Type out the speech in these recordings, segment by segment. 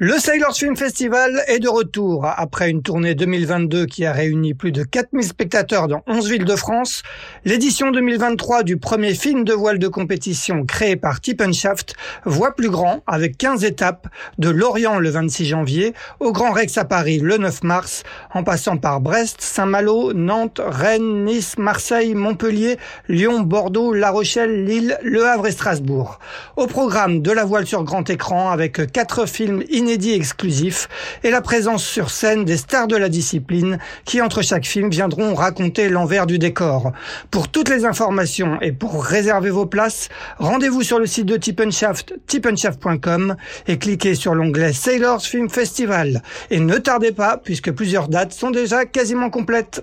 Le Sailors Film Festival est de retour. Après une tournée 2022 qui a réuni plus de 4000 spectateurs dans 11 villes de France, l'édition 2023 du premier film de voile de compétition créé par Tippenshaft voit plus grand avec 15 étapes de Lorient le 26 janvier au Grand Rex à Paris le 9 mars, en passant par Brest, Saint-Malo, Nantes, Rennes, Nice, Marseille, Montpellier, Lyon, Bordeaux, La Rochelle, Lille, Le Havre et Strasbourg. Au programme de la voile sur grand écran avec quatre films inédit exclusif et la présence sur scène des stars de la discipline qui, entre chaque film, viendront raconter l'envers du décor. Pour toutes les informations et pour réserver vos places, rendez-vous sur le site de Tippenshaft, tippenshaft.com et cliquez sur l'onglet Sailors Film Festival. Et ne tardez pas, puisque plusieurs dates sont déjà quasiment complètes.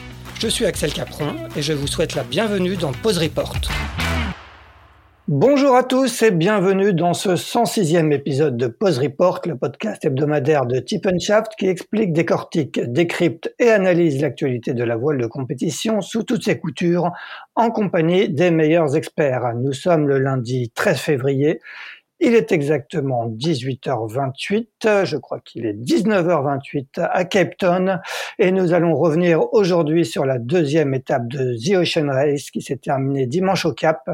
Je suis Axel Capron et je vous souhaite la bienvenue dans Pause Report. Bonjour à tous et bienvenue dans ce 106e épisode de Pause Report, le podcast hebdomadaire de Tippenshaft qui explique, décortique, décrypte et analyse l'actualité de la voile de compétition sous toutes ses coutures en compagnie des meilleurs experts. Nous sommes le lundi 13 février il est exactement 18h28, je crois qu'il est 19h28 à Cape Town et nous allons revenir aujourd'hui sur la deuxième étape de The Ocean Race qui s'est terminée dimanche au Cap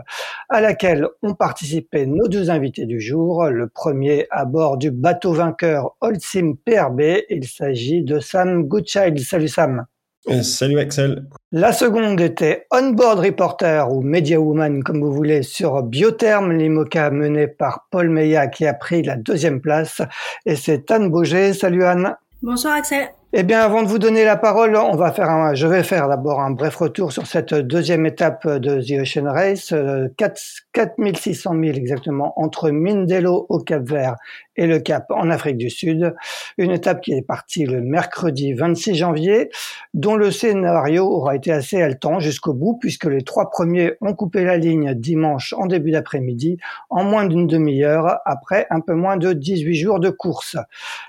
à laquelle ont participé nos deux invités du jour. Le premier à bord du bateau vainqueur Holcim PRB, il s'agit de Sam Goodchild. Salut Sam. Euh, salut Axel. La seconde était On-Board Reporter ou Media Woman comme vous voulez sur Biotherm Limoca mené par Paul Meillat qui a pris la deuxième place et c'est Anne Bauger. Salut Anne. Bonsoir Axel. Eh bien, avant de vous donner la parole, on va faire un, je vais faire d'abord un bref retour sur cette deuxième étape de The Ocean Race, 4, 4600 000 exactement, entre Mindelo au Cap Vert et le Cap en Afrique du Sud. Une étape qui est partie le mercredi 26 janvier, dont le scénario aura été assez haletant jusqu'au bout, puisque les trois premiers ont coupé la ligne dimanche en début d'après-midi, en moins d'une demi-heure, après un peu moins de 18 jours de course.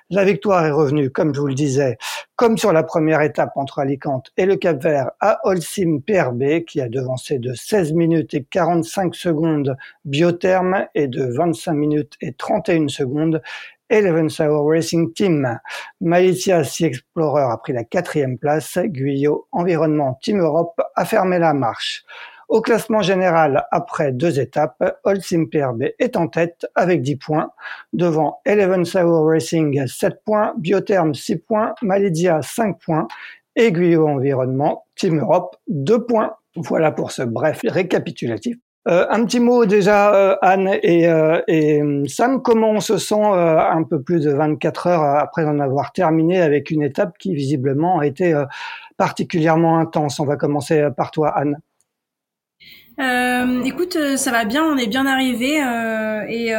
La victoire est revenue, comme je vous le disais, comme sur la première étape entre Alicante et le Cap Vert à Holcim PRB, qui a devancé de 16 minutes et 45 secondes Biotherme et de 25 minutes et 31 secondes Eleven Hour Racing Team. Malicia Sea Explorer a pris la quatrième place. Guyot Environnement Team Europe a fermé la marche. Au classement général, après deux étapes, Holcim PRB est en tête avec 10 points, devant Eleven Hour Racing 7 points, Biotherm 6 points, Malidia 5 points, Guyot Environnement Team Europe 2 points. Voilà pour ce bref récapitulatif. Euh, un petit mot déjà, euh, Anne et, euh, et, Sam, comment on se sent un peu plus de 24 heures après en avoir terminé avec une étape qui visiblement a été particulièrement intense? On va commencer par toi, Anne. Écoute, ça va bien, on est bien arrivé et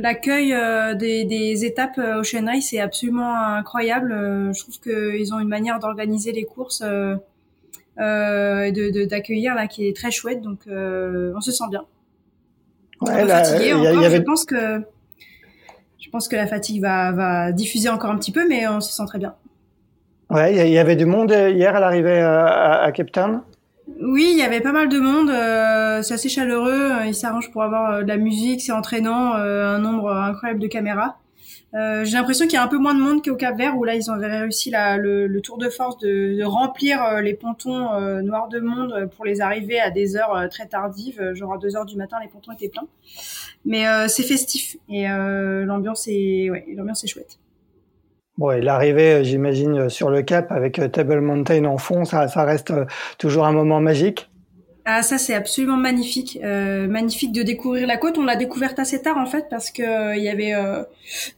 l'accueil des, des, étapes Ocean Race est absolument incroyable. je trouve qu'ils ont une manière d'organiser les courses euh, de d'accueillir là qui est très chouette donc euh, on se sent bien. Ouais, fatigué encore y avait... je pense que je pense que la fatigue va, va diffuser encore un petit peu mais on se sent très bien. Ouais il y avait du monde hier à l'arrivée euh, à, à Cape Town oui, il y avait pas mal de monde. Euh, c'est assez chaleureux. Ils s'arrangent pour avoir de la musique, c'est entraînant, euh, un nombre incroyable de caméras. Euh, j'ai l'impression qu'il y a un peu moins de monde qu'au Cap Vert où là ils ont réussi la, le, tour de force de, remplir euh, les pontons euh, noirs de monde pour les arriver à des heures très tardives, genre à 2 heures du matin les pontons étaient pleins. Mais c'est festif et l'ambiance est ouais, l'ambiance est chouette. Bon, l'arrivée, j'imagine, sur le Cap avec Table Mountain en fond, ça, reste toujours un moment magique? Ah ça c'est absolument magnifique, euh, magnifique de découvrir la côte. On l'a découverte assez tard en fait parce que euh, y avait euh,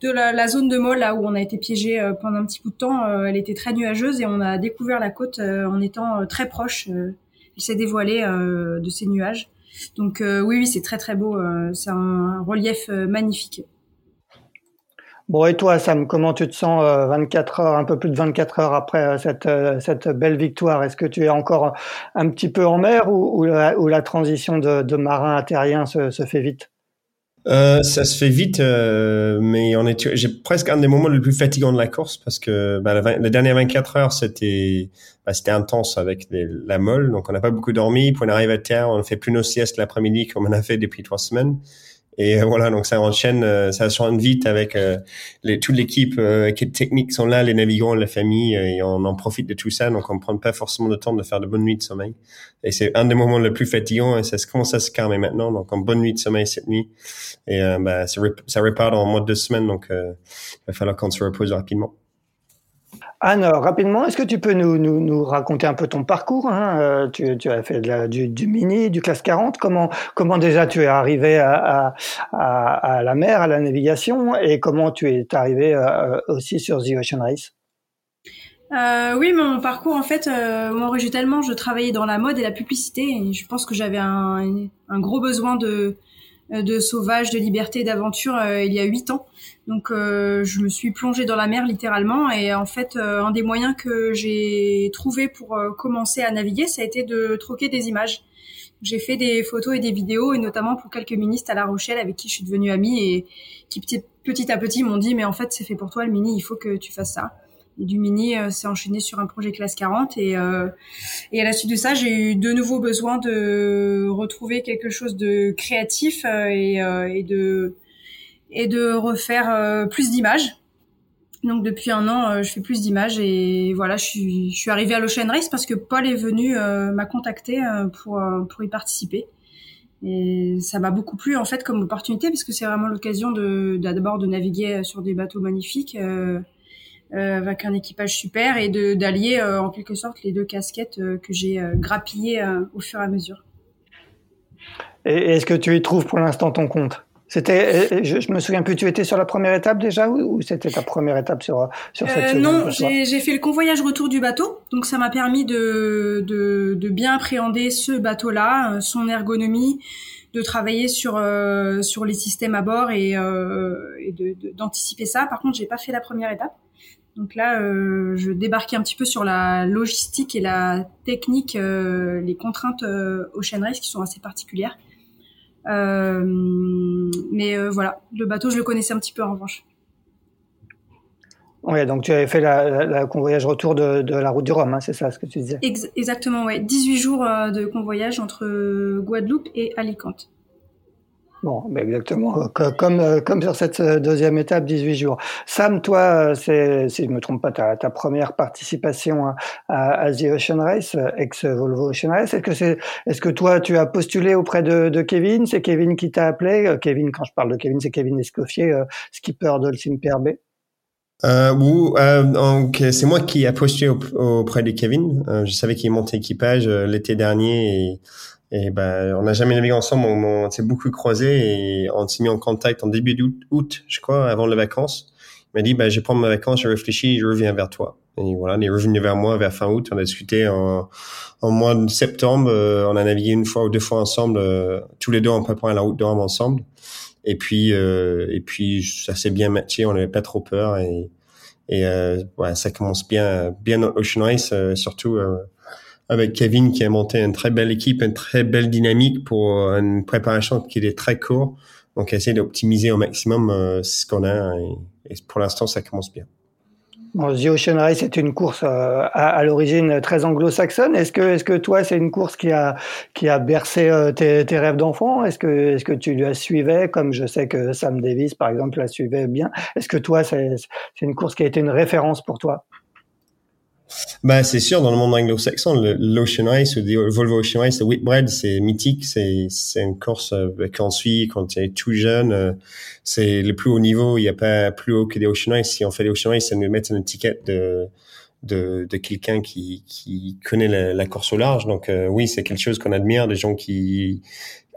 de la, zone de Moll là où on a été piégé euh, pendant un petit bout de temps. elle était très nuageuse et on a découvert la côte en étant très proche. elle s'est dévoilée de ces nuages. Donc oui, oui, c'est très très beau. c'est un relief magnifique. Bon, et toi, Sam, comment tu te sens 24 heures, un peu plus de 24 heures après cette, cette belle victoire? Est-ce que tu es encore un petit peu en mer ou, ou, la, transition de, de marin à terrien se, se fait vite? Euh, ça se fait vite, euh, mais on est. J'ai presque un des moments les plus fatigants de la course parce que bah, la, la, dernière 24 heures c'était bah, c'était intense avec la molle, donc on n'a pas beaucoup dormi. Puis on arrive à terre, on ne fait plus nos siestes l'après-midi comme on a fait depuis trois semaines. Et euh, voilà, donc ça enchaîne, euh, ça enchaîne vite avec euh, les, toute l'équipe euh, technique sont là, les navigants, la famille, et on en profite de tout ça. Donc on prend pas forcément le temps de faire de bonnes nuits de sommeil. Et c'est un des moments les plus fatigants. Et ça commence à se calmer maintenant. Donc en bonne nuit de sommeil cette nuit. Et bah, ça, repart en moins de deux semaines. Donc il va falloir qu'on se repose rapidement. Anne, rapidement, est-ce que tu peux nous, raconter un peu ton parcours hein euh, tu, as fait du, mini, du classe 40. Comment, déjà tu es arrivé à, la mer, à la navigation, et comment tu es arrivé euh, aussi sur The Ocean Race? Euh, oui, mon parcours, en fait, euh, moi, originellement, je travaillais dans la mode et la publicité, et je pense que j'avais un, gros besoin de, de sauvage, de liberté, d'aventure il y a huit ans. Donc euh, je me suis plongée dans la mer littéralement et en fait euh, un des moyens que j'ai trouvé pour euh, commencer à naviguer, ça a été de troquer des images. J'ai fait des photos et des vidéos et notamment pour quelques ministres à La Rochelle avec qui je suis devenue amie et qui petit, à petit m'ont dit mais en fait c'est fait pour toi le mini, il faut que tu fasses ça. Et du mini s'est enchaîné sur un projet classe 40 et, et à la suite de ça j'ai eu de nouveau besoin de retrouver quelque chose de créatif et, et de et de refaire euh, plus d'images. Donc depuis un an, euh, je fais plus d'images et voilà, je suis, je suis arrivée à l'Ocean Race parce que Paul est venu euh, m'a contacté pour pour y participer. Et ça m'a beaucoup plu en fait comme opportunité parce que c'est vraiment l'occasion de d'abord de naviguer sur des bateaux magnifiques euh, avec un équipage super et de d'allier en quelque sorte les deux casquettes que j'ai grappillées au fur et à mesure. Et est-ce que tu y trouves pour l'instant ton compte? C'était, euh, je, je, me souviens plus, tu étais sur la première étape déjà ou, c'était ta première étape sur sur cette euh, Non, j'ai fait le convoyage retour du bateau, donc ça m'a permis de, de, de bien appréhender ce bateau-là, euh, son ergonomie, de travailler sur euh, sur les systèmes à bord et, euh, et d'anticiper ça. Par contre, j'ai pas fait la première étape. Donc là, euh, je débarquais un petit peu sur la logistique et la technique, euh, les contraintes euh, Ocean Race qui sont assez particulières. Euh, mais euh, voilà, le bateau, je le connaissais un petit peu en revanche. Oui, donc tu avais fait la, la, convoyage retour de, de, la route du Rhum, hein, c'est ça ce que tu disais? Exactement, ouais. 18 jours euh, de convoyage entre Guadeloupe et Alicante. Bon, ben exactement, comme, euh, comme sur cette euh, deuxième étape, 18 jours. Sam, toi, euh, c'est, si je me trompe pas, ta, ta première participation à, à, The Ocean Race, ex-Volvo Ocean Race. Est-ce que c'est, est-ce que toi, tu as postulé auprès de, de Kevin? C'est Kevin qui t'a appelé Kevin, quand je parle de Kevin, c'est Kevin Escoffier, skipper de PRB. Euh, ou, euh, c'est moi qui a postulé auprès de Kevin. je savais qu'il montait équipage l'été dernier et et ben, on n'a jamais navigué ensemble, on, s'est beaucoup croisé et on s'est mis en contact en début d'août, je crois, avant les vacances. Il m'a dit, ben, je prends mes vacances, je réfléchis, je reviens vers toi. Et voilà, il est revenu vers moi vers fin août. On a discuté en, en mois de septembre. Euh, on a navigué une fois ou deux fois ensemble, euh, tous les deux en préparant la route de ensemble. Et puis, euh, et puis ça s'est bien matché. On n'avait pas trop peur et, et ouais, ça commence bien, bien notre Ocean Race, surtout avec Kevin qui a monté une très belle équipe, une très belle dynamique pour une préparation qui est très court. Donc, essayer d'optimiser au maximum euh, ce qu'on a. Et, pour l'instant, ça commence bien. Bon, The Ocean Race est une course euh, à, l'origine très anglo-saxonne. Est-ce que, est-ce que toi, c'est une course qui a, qui a bercé euh, tes, tes, rêves d'enfant? Est-ce que, est-ce que tu la suivais, comme je sais que Sam Davis, par exemple, la suivait bien Est-ce que toi, c'est une course qui a été une référence pour toi? Bah, c'est sûr, dans le monde anglo-saxon, l'Ocean Race ou le Volvo Ocean Race, le Whitbread, c'est mythique. C'est, c'est une course euh, qu'on suit quand tu es tout jeune. Euh, c'est le plus haut niveau. Il n'y a pas plus haut que des Ocean Race. Si on fait des Ocean Race, ça nous met une étiquette de, de, de quelqu'un qui, qui connaît la, course au large. Donc, euh, oui, c'est quelque chose qu'on admire. Des gens qui,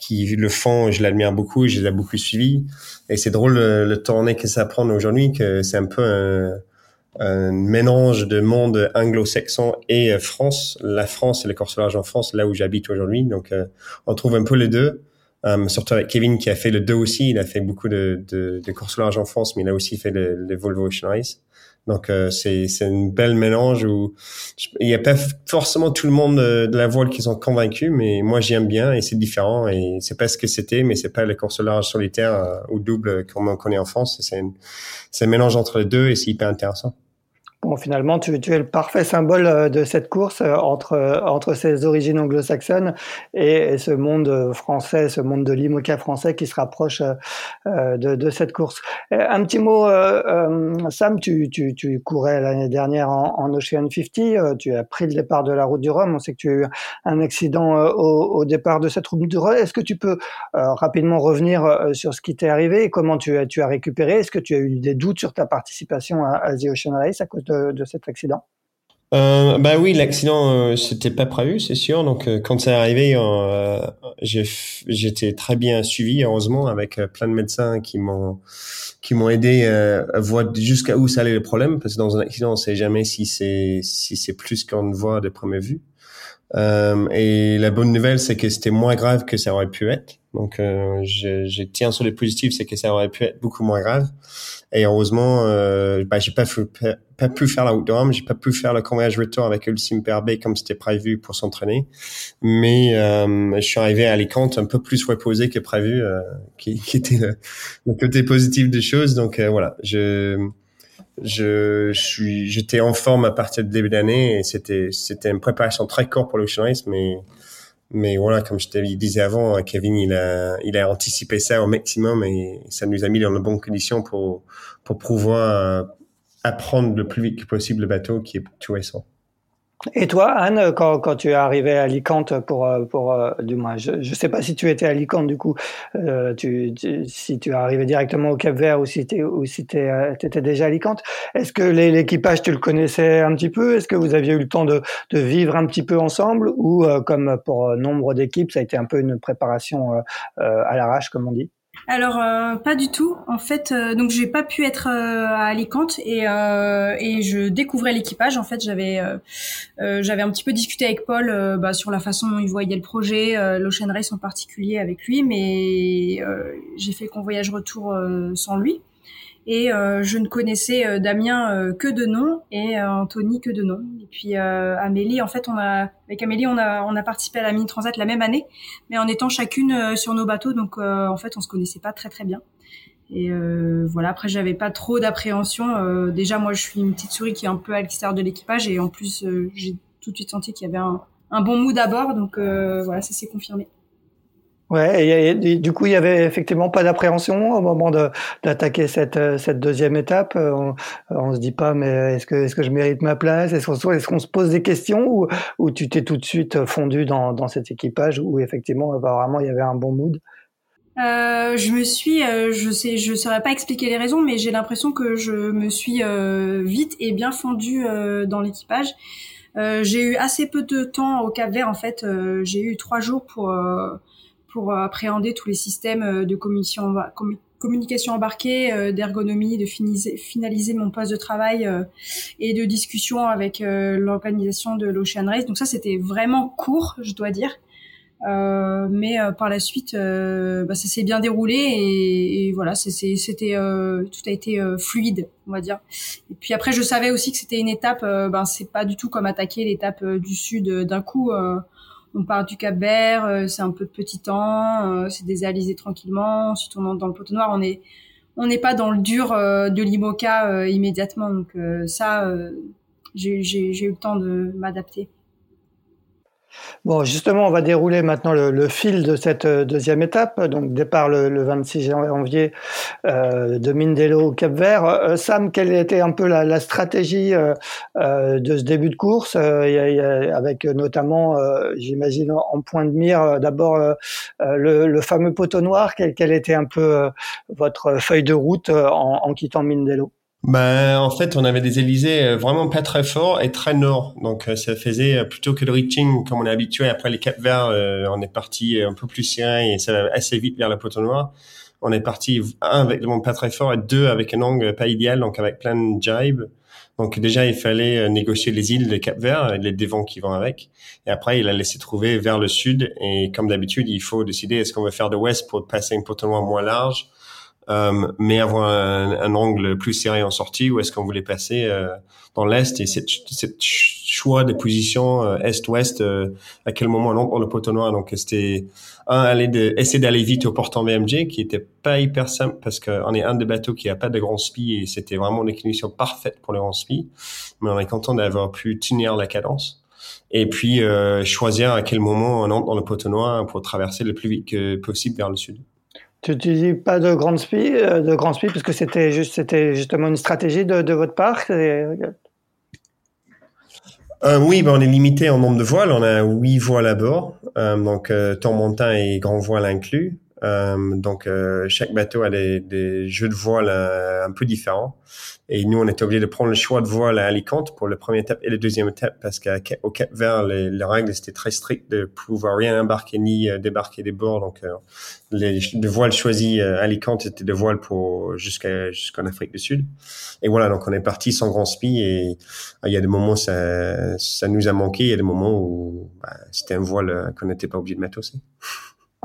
qui le font, je l'admire beaucoup. Je les ai beaucoup suivis. Et c'est drôle le, le tournée que ça prend aujourd'hui, que c'est un peu un, un mélange de monde anglo-saxon et France. La France et le course large en France, là où j'habite aujourd'hui. Donc, on trouve un peu les deux. surtout avec Kevin qui a fait le deux aussi. Il a fait beaucoup de, de, de course large en France, mais il a aussi fait le, le Volvo Ocean Race. Donc euh, c'est c'est une belle mélange où il y a pas forcément tout le monde euh, de la voile qui sont convaincus, mais moi j'aime bien et c'est différent et c'est pas ce que c'était, mais c'est pas les courses large solitaire euh, ou double comme on connaît en France. C'est c'est un mélange entre les deux et c'est hyper intéressant. Bon, finalement, tu, tu, es le parfait symbole euh, de cette course euh, entre, euh, entre ses origines anglo-saxonnes et, ce monde français, ce monde de l'IMOCA français qui se rapproche de, de cette course. Un petit mot, Sam, tu, tu, tu courais l'année dernière en, en, Ocean 50, tu as pris le départ de la route du Rhum, on sait que tu as eu un accident au, au départ de cette route du Rhum. Est-ce que tu peux rapidement revenir sur ce qui t'est arrivé et comment tu as, tu as récupéré? Est-ce que tu as eu des doutes sur ta participation à, à The Ocean Race à cause de, cet accident euh, bah oui, l'accident euh, c'était pas prévu, c'est sûr. Donc euh, quand c'est arrivé, euh, j'étais très bien suivi, heureusement, avec euh, plein de médecins qui m'ont qui m'ont aidé à voir jusqu'à où ça allait le problème, parce que dans un accident, on sait jamais si c'est si c'est plus qu'on ne voit de première vue. Et la bonne nouvelle, c'est que c'était moins grave que ça aurait pu être. Donc je, je tiens sur les positifs, c'est que ça aurait pu être beaucoup moins grave. Et heureusement, euh, bah, j'ai pas, pas, pu faire la route j'ai pas pu faire le convoyage retour avec Ulcim PRB comme c'était prévu pour s'entraîner. Mais euh, je suis arrivé à Alicante un peu plus reposé que prévu, euh, qui, qui, était le, côté positif des choses. Donc euh, voilà, je je, suis j'étais en forme à partir de début d'année et c'était c'était une préparation très courte pour le mais mais voilà, comme je te disais avant, Kevin, il a, il a anticipé ça au maximum et ça nous a mis dans de bonnes conditions pour, pour pouvoir euh, apprendre le plus vite que possible le bateau qui est tout récent. Et toi, Anne, quand, quand tu es arrivé à Alicante pour, euh, pour euh, du moins, je ne sais pas si tu étais à Alicante du coup, euh, tu, si tu es arrivé directement au Cap Vert ou si tu si étais déjà à Alicante. Est-ce que l'équipage, tu le connaissais un petit peu? Est-ce que vous aviez eu le temps de, de vivre un petit peu ensemble? Ou comme pour nombre d'équipes, ça a été un peu une préparation à l'arrache, comme on dit? Alors euh, pas du tout. En fait, euh, donc j'ai pas pu être euh, à Alicante et, et je découvrais l'équipage. En fait, j'avais j'avais un petit peu discuté avec Paul bah, sur la façon dont il voyait le projet, l'Ocean Race en particulier avec lui, mais j'ai fait le voyage retour sans lui. Et euh, je ne connaissais euh, Damien euh, que de nom et Anthony que de nom. Et puis Amélie, en fait, on a avec Amélie, on a on a participé à la mini transat la même année, mais en étant chacune sur nos bateaux, donc en fait, on se connaissait pas très très bien. Et voilà, après, j'avais pas trop d'appréhension. déjà, moi, je suis une petite souris qui est un peu à l'extérieur de l'équipage, et en plus, j'ai tout de suite senti qu'il y avait un, un bon mood à bord, donc voilà, ça s'est confirmé. Ouais, du coup, il y avait effectivement pas d'appréhension au moment d'attaquer cette, euh, cette deuxième étape. Euh, on, on se dit pas, mais est-ce que, je mérite ma place? Est-ce qu'on se pose des questions ou, tu t'es tout de suite fondu dans, cet équipage où effectivement, apparemment, il y avait un bon mood? Euh, je me suis, euh, je sais, je saurais pas expliquer les raisons, mais j'ai l'impression que je me suis vite et bien fondue dans l'équipage. j'ai eu assez peu de temps au Cap Vert en fait. j'ai eu trois jours pour pour euh, appréhender tous les systèmes euh, de communication, embarquée, euh, d'ergonomie, de finaliser, mon poste de travail et de discussion avec l'organisation de l'Ocean Race. Donc ça, c'était vraiment court, je dois dire. Euh, mais par la suite, bah, ça s'est bien déroulé et, et voilà, c'était tout a été fluide, on va dire. Et puis après, je savais aussi que c'était une étape. ben c'est pas du tout comme attaquer l'étape du sud d'un coup on part du Cap Vert, euh, c'est un peu de petit temps, euh, c'est des alizés tranquillement. Ensuite, on entre dans le poteau noir. On est, on n'est pas dans le dur euh, de l'IMOCA immédiatement. Donc ça, j'ai eu le temps de m'adapter. Bon, justement, on va dérouler maintenant le, fil de cette euh, deuxième étape. Donc, départ le, 26 janvier euh, de Mindelo au Cap Vert. Euh, Sam, quelle était un peu la, stratégie de ce début de course, avec notamment, j'imagine, en point de mire, d'abord le, fameux poteau noir. Quelle, était un peu votre feuille de route en quittant Mindelo? Ben, en fait, on avait des Élysées euh, vraiment pas très forts et très nord. Donc, euh, ça faisait plutôt que le reaching comme on est habitué. Après les Cap Verts, on est parti un peu plus serré et ça va assez vite vers la poteau noire. On est parti un avec le vent pas très fort et deux avec un angle pas idéal, donc avec plein de jibe. Donc déjà, il fallait euh, négocier les îles de Cap-Vert et les dévents qui vont avec. Et après, il a laissé trouver vers le sud. Et comme d'habitude, il faut décider est-ce qu'on veut faire de l'ouest pour passer une poteau moins large, euh, mais avoir un, angle plus serré en sortie, ou est-ce qu'on voulait passer euh, dans l'est? Et cette, cette choix de position euh, est-ouest, euh, à quel moment on entre le poteau noir. Donc c'était un aller de essayer d'aller vite au portant VMG qui était pas hyper simple parce qu'on est un des bateaux qui a pas de grand spi et c'était vraiment une conditions parfaite pour le grand spi. Mais on est content d'avoir pu tenir la cadence et puis euh, choisir à quel moment on entre dans le poteau noir pour traverser le plus vite que possible vers le sud. Tu, tu dis pas de grand spi, de grand spi, parce que c'était juste, c'était justement une stratégie de, votre part. Euh, oui, ben on est limité en nombre de voiles. On a huit voiles à bord, euh, donc euh, temps montant et grand voile inclus. Euh, donc chaque bateau a des, des jeux de voile un peu différents. Et nous, on était obligé de prendre le choix de voile à Alicante pour le premier étape et le deuxième étape parce qu'au Cap Vert, les, les règles étaient très strictes de pouvoir rien embarquer ni débarquer des bords. Donc, les, les voiles choisis à Alicante étaient des voiles pour jusqu'à jusqu'en Afrique du Sud. Et voilà, donc on est parti sans grand spi et il y a des moments ça ça nous a manqué, il y a des moments où bah, c'était un voile qu'on n'était pas obligé de mettre aussi.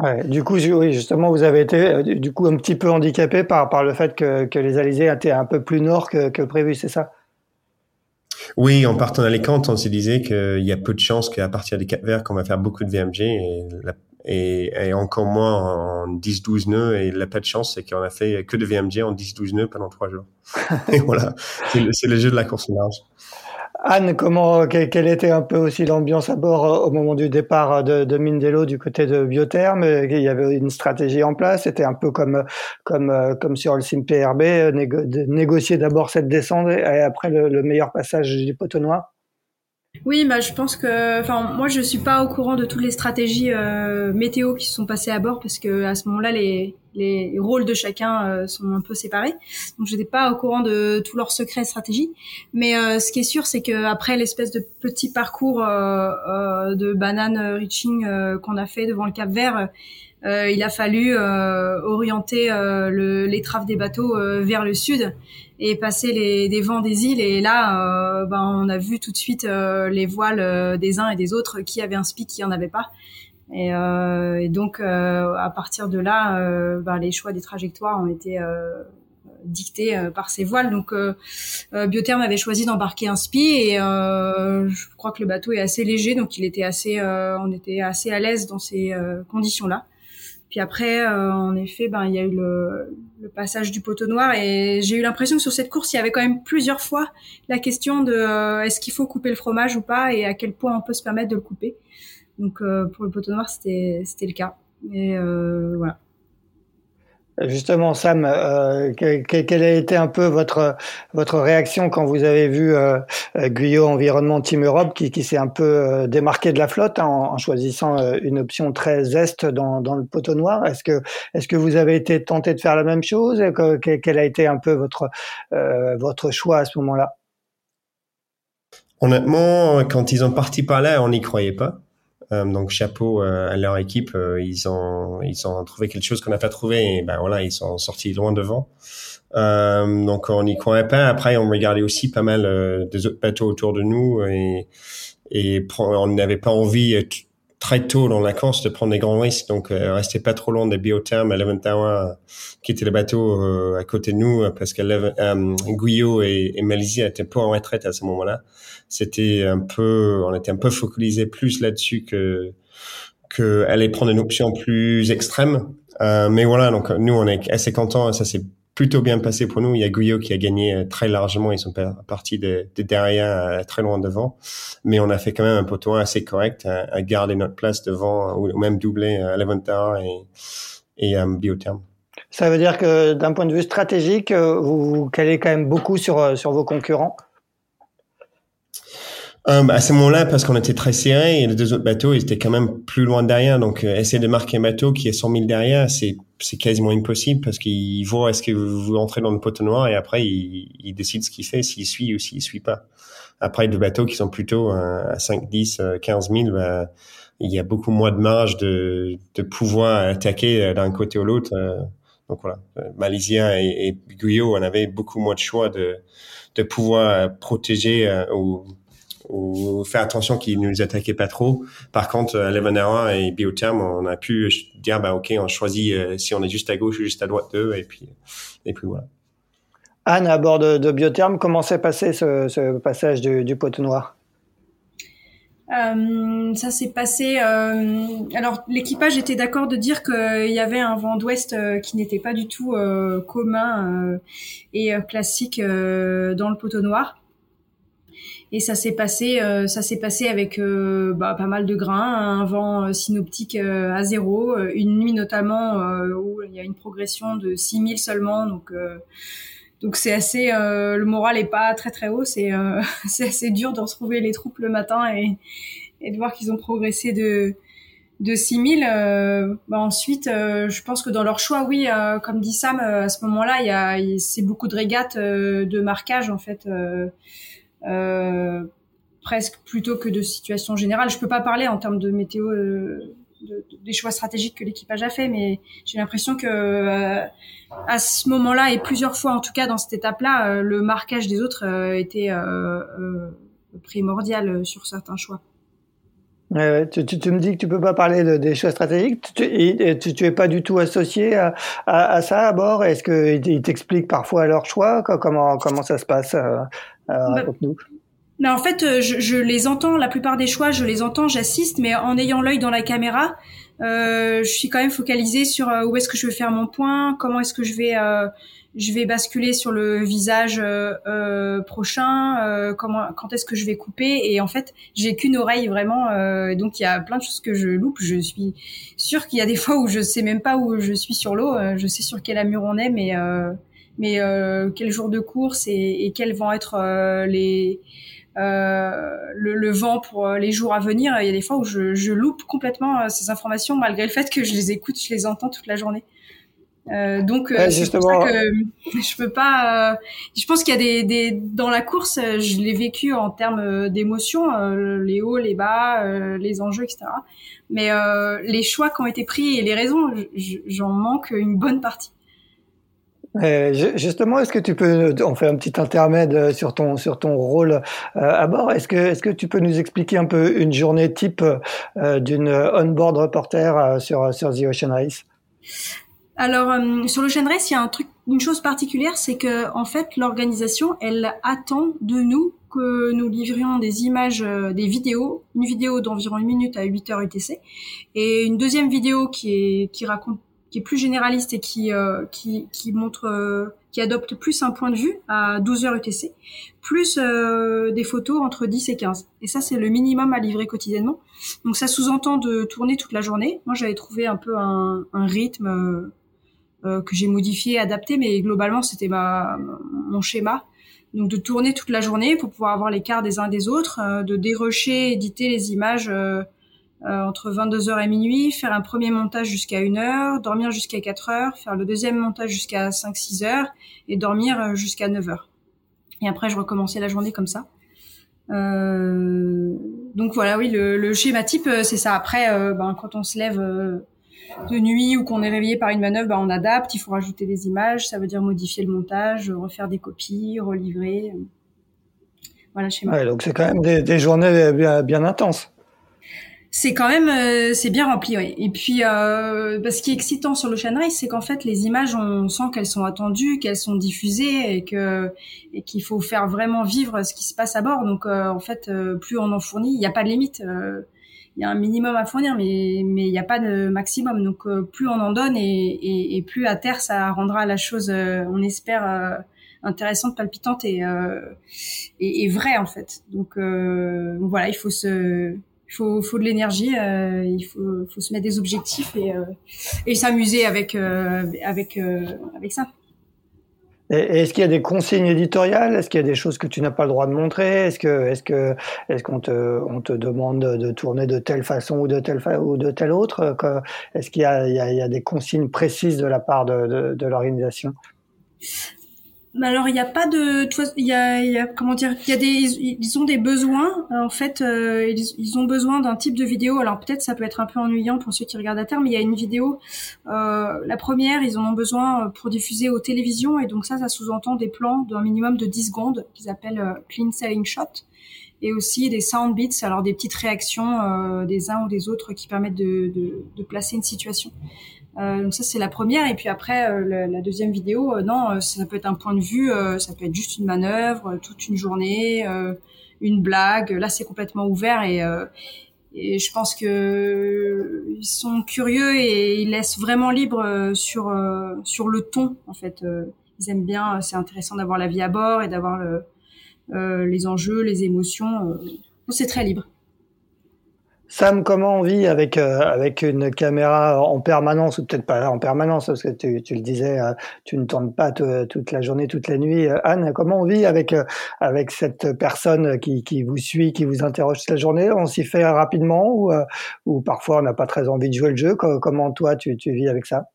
Ouais, du coup, oui, justement, vous avez été euh, du coup un petit peu handicapé par, par le fait que, que les Alizés étaient un peu plus nord que, que prévu, c'est ça? Oui, en partant d'Alicante, on se disait qu'il y a peu de chances qu'à partir des Cap Verts, qu'on va faire beaucoup de VMG et, et, et encore moins en 10-12 nœuds. Et la pas de chance, c'est qu'on a fait que de VMG en 10-12 nœuds pendant trois jours. et voilà, c'est le, le jeu de la course large. Anne, comment, quelle était un peu aussi l'ambiance à bord euh, au moment du départ euh, de, de Mindelo du côté de Biotherme? Il y avait une stratégie en place? C'était un peu comme comme euh, comme sur le Sim PRB, négocier d'abord cette descente et après le, le meilleur passage du poteau noir. Oui, bah, je pense que, enfin, moi, je suis pas au courant de toutes les stratégies euh, météo qui se sont passées à bord parce que à ce moment-là, les, les rôles de chacun euh, sont un peu séparés. Donc, je n'étais pas au courant de tous leurs secrets et stratégies. Mais euh, ce qui est sûr, c'est que après l'espèce de petit parcours de banane reaching qu'on a fait devant le Cap Vert, il a fallu orienter le, les traves des bateaux vers le sud et passer les, des vents des îles. Et là, euh, ben, on a vu tout de suite euh, les voiles euh, des uns et des autres, qui avaient un spi, qui en avait pas. Et, et donc, à partir de là, ben, les choix des trajectoires ont été dictés par ces voiles. Donc, Biotherm avait choisi d'embarquer un spi et je crois que le bateau est assez léger, donc il était assez, on était assez à l'aise dans ces conditions-là. Puis après, euh, en effet, ben il y a eu le, le passage du poteau noir et j'ai eu l'impression que sur cette course, il y avait quand même plusieurs fois la question de euh, est-ce qu'il faut couper le fromage ou pas et à quel point on peut se permettre de le couper. Donc euh, pour le poteau noir, c'était c'était le cas. Et voilà. Justement, Sam, euh, quelle a été un peu votre votre réaction quand vous avez vu euh, Guyot Environnement Team Europe qui, qui s'est un peu euh, démarqué de la flotte hein, en, choisissant euh, une option très est dans, dans le poteau noir Est-ce que est-ce que vous avez été tenté de faire la même chose? Quel a été un peu votre votre choix à ce moment-là? Honnêtement, quand ils ont parti par là, on n'y croyait pas. Euh, donc chapeau euh, à leur équipe, euh, ils ont ils ont trouvé quelque chose qu'on n'a pas trouvé et ben voilà ils sont sortis loin devant. donc on n'y croyait pas. Après on regardait aussi pas mal des autres bateaux autour de nous et et on n'avait pas envie très tôt dans la course de prendre des grands risques. Donc, euh, restez pas trop loin des biothermes, Eleven Tower, qui était le bateau à côté de nous, parce que euh, Guyot et, et Malaisie étaient pas en retraite à ce moment-là. C'était un peu, on était un peu focalisé plus là-dessus que que aller prendre une option plus extrême. Euh, mais voilà, donc nous on est assez contents. Ça s'est plutôt bien passé pour nous. Il y a Guyot qui a gagné euh, très largement. Ils sont partis de, de derrière très loin devant. Mais on a fait quand même un poteau assez correct à, garder notre place devant ou même doubler à Levantar et, et um, Biotherm. Ça veut dire que d'un point de vue stratégique, vous, vous calez quand même beaucoup sur, sur vos concurrents? Euh, à ce moment-là, parce qu'on était très serré et les deux autres bateaux, ils étaient quand même plus loin derrière. Donc, euh, essayer de marquer un bateau qui est 100 000 derrière, c'est c'est quasiment impossible parce qu'il voit est-ce que vous entrez dans le poteau noir et après il, il décide ce qu'il fait, s'il suit ou s'il suit pas. Après, des bateaux qui sont plutôt à 5, 10, 15 000, bah, il y a beaucoup moins de marge de, de pouvoir attaquer d'un côté ou l'autre. Euh, donc voilà, Malaisien et, et Guyot, on avait beaucoup moins de choix de, de pouvoir protéger euh, ou, ou faire attention qu'ils ne nous attaquaient pas trop. Par contre, à Levanera et Biotherm, on a pu dire, bah, OK, on choisit euh, si on est juste à gauche ou juste à droite d'eux, et puis, et puis voilà. Anne, à bord de, de Biotherm, comment s'est passé ce, ce, passage du, du poteau noir? Euh, ça s'est passé. Euh, alors l'équipage était d'accord de dire qu'il y avait un vent d'ouest euh, qui n'était pas du tout euh, commun et classique dans le poteau noir. Et ça s'est passé, ça s'est passé avec bah, pas mal de grains, un vent synoptique à zéro, une nuit notamment où il y a une progression de 6000 seulement, donc donc c'est assez, euh, le moral est pas très très haut. C'est euh, c'est assez dur de retrouver les troupes le matin et, et de voir qu'ils ont progressé de de 6000. Euh, bah ensuite, euh, je pense que dans leur choix, oui, euh, comme dit Sam, à ce moment-là, il y a c'est beaucoup de régates de marquage en fait. Presque plutôt que de situation générale. Je peux pas parler en termes de météo des choix stratégiques que l'équipage a fait, mais j'ai l'impression que euh, à ce moment-là et plusieurs fois en tout cas dans cette étape-là, euh, le marquage des autres euh, était primordial sur certains choix. Ouais, tu, tu, me dis que tu peux pas parler de, des choix stratégiques. Tu, tu, tu, es pas du tout associé à, à, ça à bord. Est-ce qu'ils t'expliquent parfois leurs choix? Comment comment ça se passe Raconte-nous. Mais en fait, euh, je, je, les entends, la plupart des choix, je les entends, j'assiste, mais en ayant l'œil dans la caméra, euh, je suis quand même focalisée sur euh, où est-ce que je vais faire mon point, comment est-ce que je vais, euh, je vais basculer sur le visage euh, prochain, comment, quand est-ce que je vais couper. Et en fait, j'ai qu'une oreille vraiment, donc il y a plein de choses que je loupe. Je suis sûre qu'il y a des fois où je sais même pas où je suis sur l'eau. je sais sur quel amur on est, mais mais quel jour de course et, et quels vont être les euh, le, le, vent pour euh, les jours à venir? Il y a des fois où je, je loupe complètement euh, ces informations malgré le fait que je les écoute, je les entends toute la journée. Euh, donc ouais, c'est pour ça que je peux pas. Euh, je pense qu'il y a des, des dans la course, je l'ai vécu en termes d'émotions, les hauts, les bas, les enjeux, etc. Mais les choix qui ont été pris et les raisons, j'en manque une bonne partie. Euh, justement, est-ce que tu peux, on fait un petit intermède euh, sur ton sur ton rôle euh, à bord. Est-ce que est-ce que tu peux nous expliquer un peu une journée type d'une on-board reporter sur sur The Ocean Race? Alors sur l'Ocean Race, il y a un truc, une chose particulière, c'est que en fait l'organisation, elle attend de nous que nous livrions des images, des vidéos, une vidéo d'environ une minute à 8 heures UTC, et une deuxième vidéo qui est qui raconte qui est plus généraliste et qui euh, qui, qui montre euh, qui adopte plus un point de vue à 12 heures UTC, plus euh, des photos entre 10 et 15. Et ça c'est le minimum à livrer quotidiennement. Donc ça sous-entend de tourner toute la journée. Moi j'avais trouvé un peu un, un rythme que j'ai modifié, adapté, mais globalement c'était ma mon schéma. Donc de tourner toute la journée pour pouvoir avoir l'écart des uns des autres, de dérocher, éditer les images euh, entre 22h et minuit, faire un premier montage jusqu'à 1h, dormir jusqu'à 4h, faire le deuxième montage jusqu'à 5-6 heures et dormir euh, jusqu'à 9h. Et après, je recommençais la journée comme ça. Euh, donc voilà, oui, le, le schéma type, euh, c'est ça. Après, ben, quand on se lève de nuit ou qu'on est réveillé par une manœuvre, ben, on adapte. Il faut rajouter des images. Ça veut dire modifier le montage, refaire des copies, relivrer. Voilà, schéma. Ouais, donc c'est quand même des, des journées bien, bien intenses c'est quand même euh, c'est bien rempli oui. et puis euh, bah, ce qui est excitant sur l'Ocean Race c'est qu'en fait les images on sent qu'elles sont attendues qu'elles sont diffusées et que et qu'il faut faire vraiment vivre ce qui se passe à bord. Donc euh, en fait euh, plus on en fournit il n'y a pas de limite il y a un minimum à fournir mais mais il n'y a pas de maximum. Donc plus on en donne et, et, et, plus à terre ça rendra la chose on espère intéressante palpitante et, et, et vraie en fait. Donc voilà il faut se il faut, faut de l'énergie, euh, il faut, faut se mettre des objectifs et, euh, s'amuser avec, euh, avec, avec ça. est-ce qu'il y a des consignes éditoriales? Est-ce qu'il y a des choses que tu n'as pas le droit de montrer? Est-ce que, est-ce que, est-ce qu'on te, on te demande de tourner de telle façon ou de telle ou de telle autre? Est-ce qu'il y a, il y, a, des consignes précises de la part de l'organisation? Alors il n'y a pas de, il y a, y comment dire, il y a des, ils ont des besoins. En fait, euh, ils, ont besoin d'un type de vidéo. Alors peut-être ça peut être un peu ennuyant pour ceux qui regardent à terme, mais il y a une vidéo. Euh, la première, ils en ont besoin pour diffuser aux télévisions, et donc ça, ça sous-entend des plans d'un minimum de 10 secondes qu'ils appellent euh, clean selling shot, et aussi des sound beats, alors des petites réactions euh, des uns ou des autres qui permettent de, placer une situation. Euh, donc ça c'est la première. Et puis après euh, la, deuxième vidéo non ça peut être un point de vue ça peut être juste une manœuvre toute une journée une blague. Là c'est complètement ouvert et et je pense que ils sont curieux et ils laissent vraiment libre sur sur le ton en fait. Ils aiment bien c'est intéressant d'avoir la vie à bord et d'avoir le, les enjeux les émotions c'est très libre. Sam, comment on vit avec euh, avec une caméra en permanence ou peut-être pas en permanence parce que tu, tu le disais, euh, tu ne tournes pas toute la journée, toute la nuit. Euh, Anne, comment on vit avec avec cette personne qui, qui vous suit, qui vous interroge toute la journée? On s'y fait rapidement ou ou parfois on n'a pas très envie de jouer le jeu? Comment toi tu, tu vis avec ça?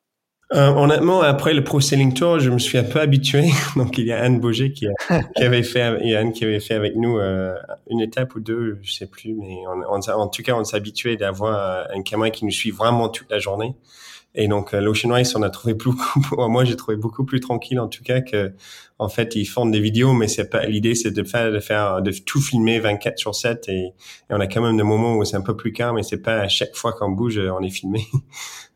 Euh, honnêtement, après le Pro Selling Tour, je me suis un peu habitué. Donc, il y a Anne Boger qui, avait fait, Anne qui avait fait avec nous euh, une étape ou deux, je sais plus, mais on, en tout cas, on s'est habitué d'avoir un caméra qui nous suit vraiment toute la journée. Et donc, euh, l'Ocean Race, on a trouvé beaucoup, moi, j'ai trouvé beaucoup plus tranquille, en tout cas, que, en fait, ils font des vidéos, mais c'est pas, l'idée, c'est de faire, de faire, de tout filmer 24 sur 7 et, et on a quand même des moments où c'est un peu plus calme, mais c'est pas à chaque fois qu'on bouge, on est filmé.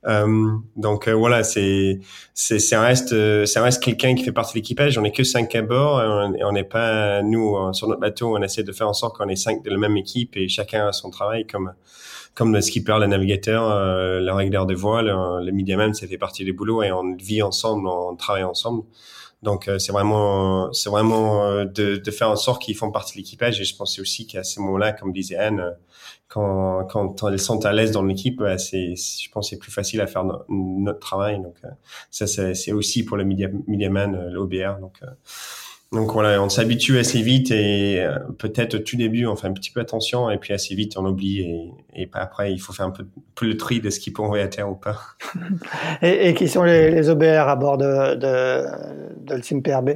Euh, donc euh, voilà, c'est c'est ça reste ça reste quelqu'un qui fait partie de l'équipage. On est que cinq à bord et on n'est pas nous sur notre bateau. On essaie de faire en sorte qu'on est cinq de la même équipe et chacun a son travail comme comme le skipper, le navigateur, euh, le régleur de voile, le, le mediaman, ça fait partie des boulots et on vit ensemble, on travaille ensemble. Donc euh, c'est vraiment c'est vraiment euh, de, de, faire en sorte qu'ils font partie de l'équipage et je pensais aussi qu'à ce moment-là, comme disait Anne, quand quand elles sont à l'aise dans l'équipe, bah, c'est je pense c'est plus facile à faire notre travail. Donc ça c'est aussi pour le media, mediaman, l'OBR. Donc donc voilà, on s'habitue assez vite et euh, peut-être au tout début on fait un petit peu attention et puis assez vite on oublie et, et après il faut faire un peu, plus le tri de ce qui peut envoyer à terre ou pas. et, et, qui sont les, les OBR à bord de, de, de le SimPRB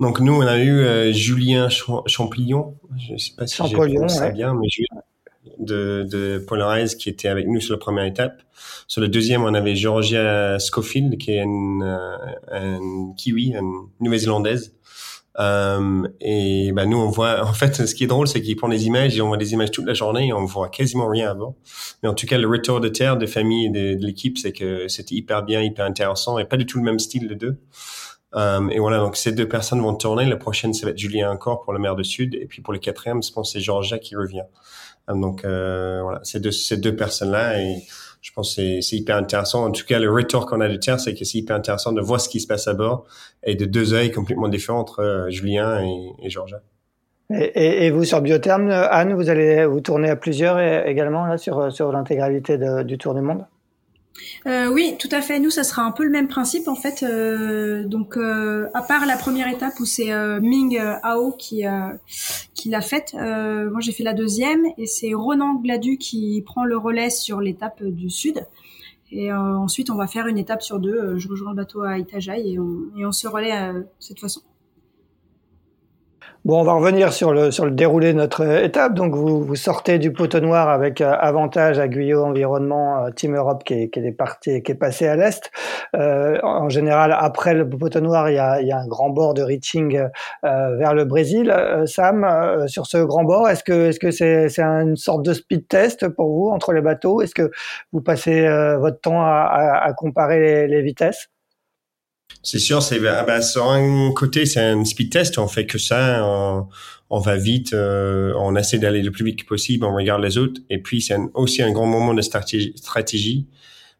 Donc nous on a eu euh, Julien Champillon, je sais pas si j'ai prononcé ça bien, mais Julien, de, de Polarize qui était avec nous sur la première étape. Sur le deuxième, on avait Georgia Schofield, qui est une, euh, une kiwi, une nouvelle-zélandaise. Euh, et ben nous on voit en fait ce qui est drôle c'est qu'il prend des images et on voit des images toute la journée et on voit quasiment rien avant. Mais en tout cas le retour de terre de famille et de, l'équipe c'est que c'était hyper bien hyper intéressant et pas du tout le même style de deux. Euh, et voilà donc ces deux personnes vont tourner. La prochaine ça va être Julien encore pour la mer de Sud. Et puis pour le quatrième je pense c'est Georgia qui revient donc euh, voilà ces deux ces deux personnes là et je pense que c'est hyper intéressant. En tout cas, le retour qu'on a de terre, c'est que c'est hyper intéressant de voir ce qui se passe à bord et de deux œils complètement différents entre euh, Julien et, et Georgia. Et, et, vous sur Biotherm, Anne, vous allez vous tourner à plusieurs également là sur sur l'intégralité du tour du monde? Euh, oui, tout à fait. Nous, ça sera un peu le même principe en fait. Euh, donc, euh, à part la première étape où c'est Ming euh, Ao qui qui l'a faite, moi j'ai fait la deuxième et c'est Ronan Gladu qui prend le relais sur l'étape du sud. Et ensuite, on va faire une étape sur deux. je rejoins le bateau à Itajaï et on se relaie de cette façon. Bon, on va revenir sur le, sur le déroulé de notre étape. Donc, vous, vous sortez du poteau noir avec euh, avantage à Guyot Environnement, euh, Team Europe qui est, qui est parti, qui est passé à l'est. Euh, en général, après le poteau noir, il y a, il y a un grand bord de reaching euh, vers le Brésil. Euh, Sam, sur ce grand bord, est-ce que est-ce que c'est c'est une sorte de speed test pour vous entre les bateaux? Est-ce que vous passez votre temps à, à, à comparer les, les vitesses? C'est sûr, c'est bah, sur un côté c'est un speed test, on fait que ça, on, va vite, euh, on essaie d'aller le plus vite possible, on regarde les autres, et puis c'est aussi un grand moment de stratégie.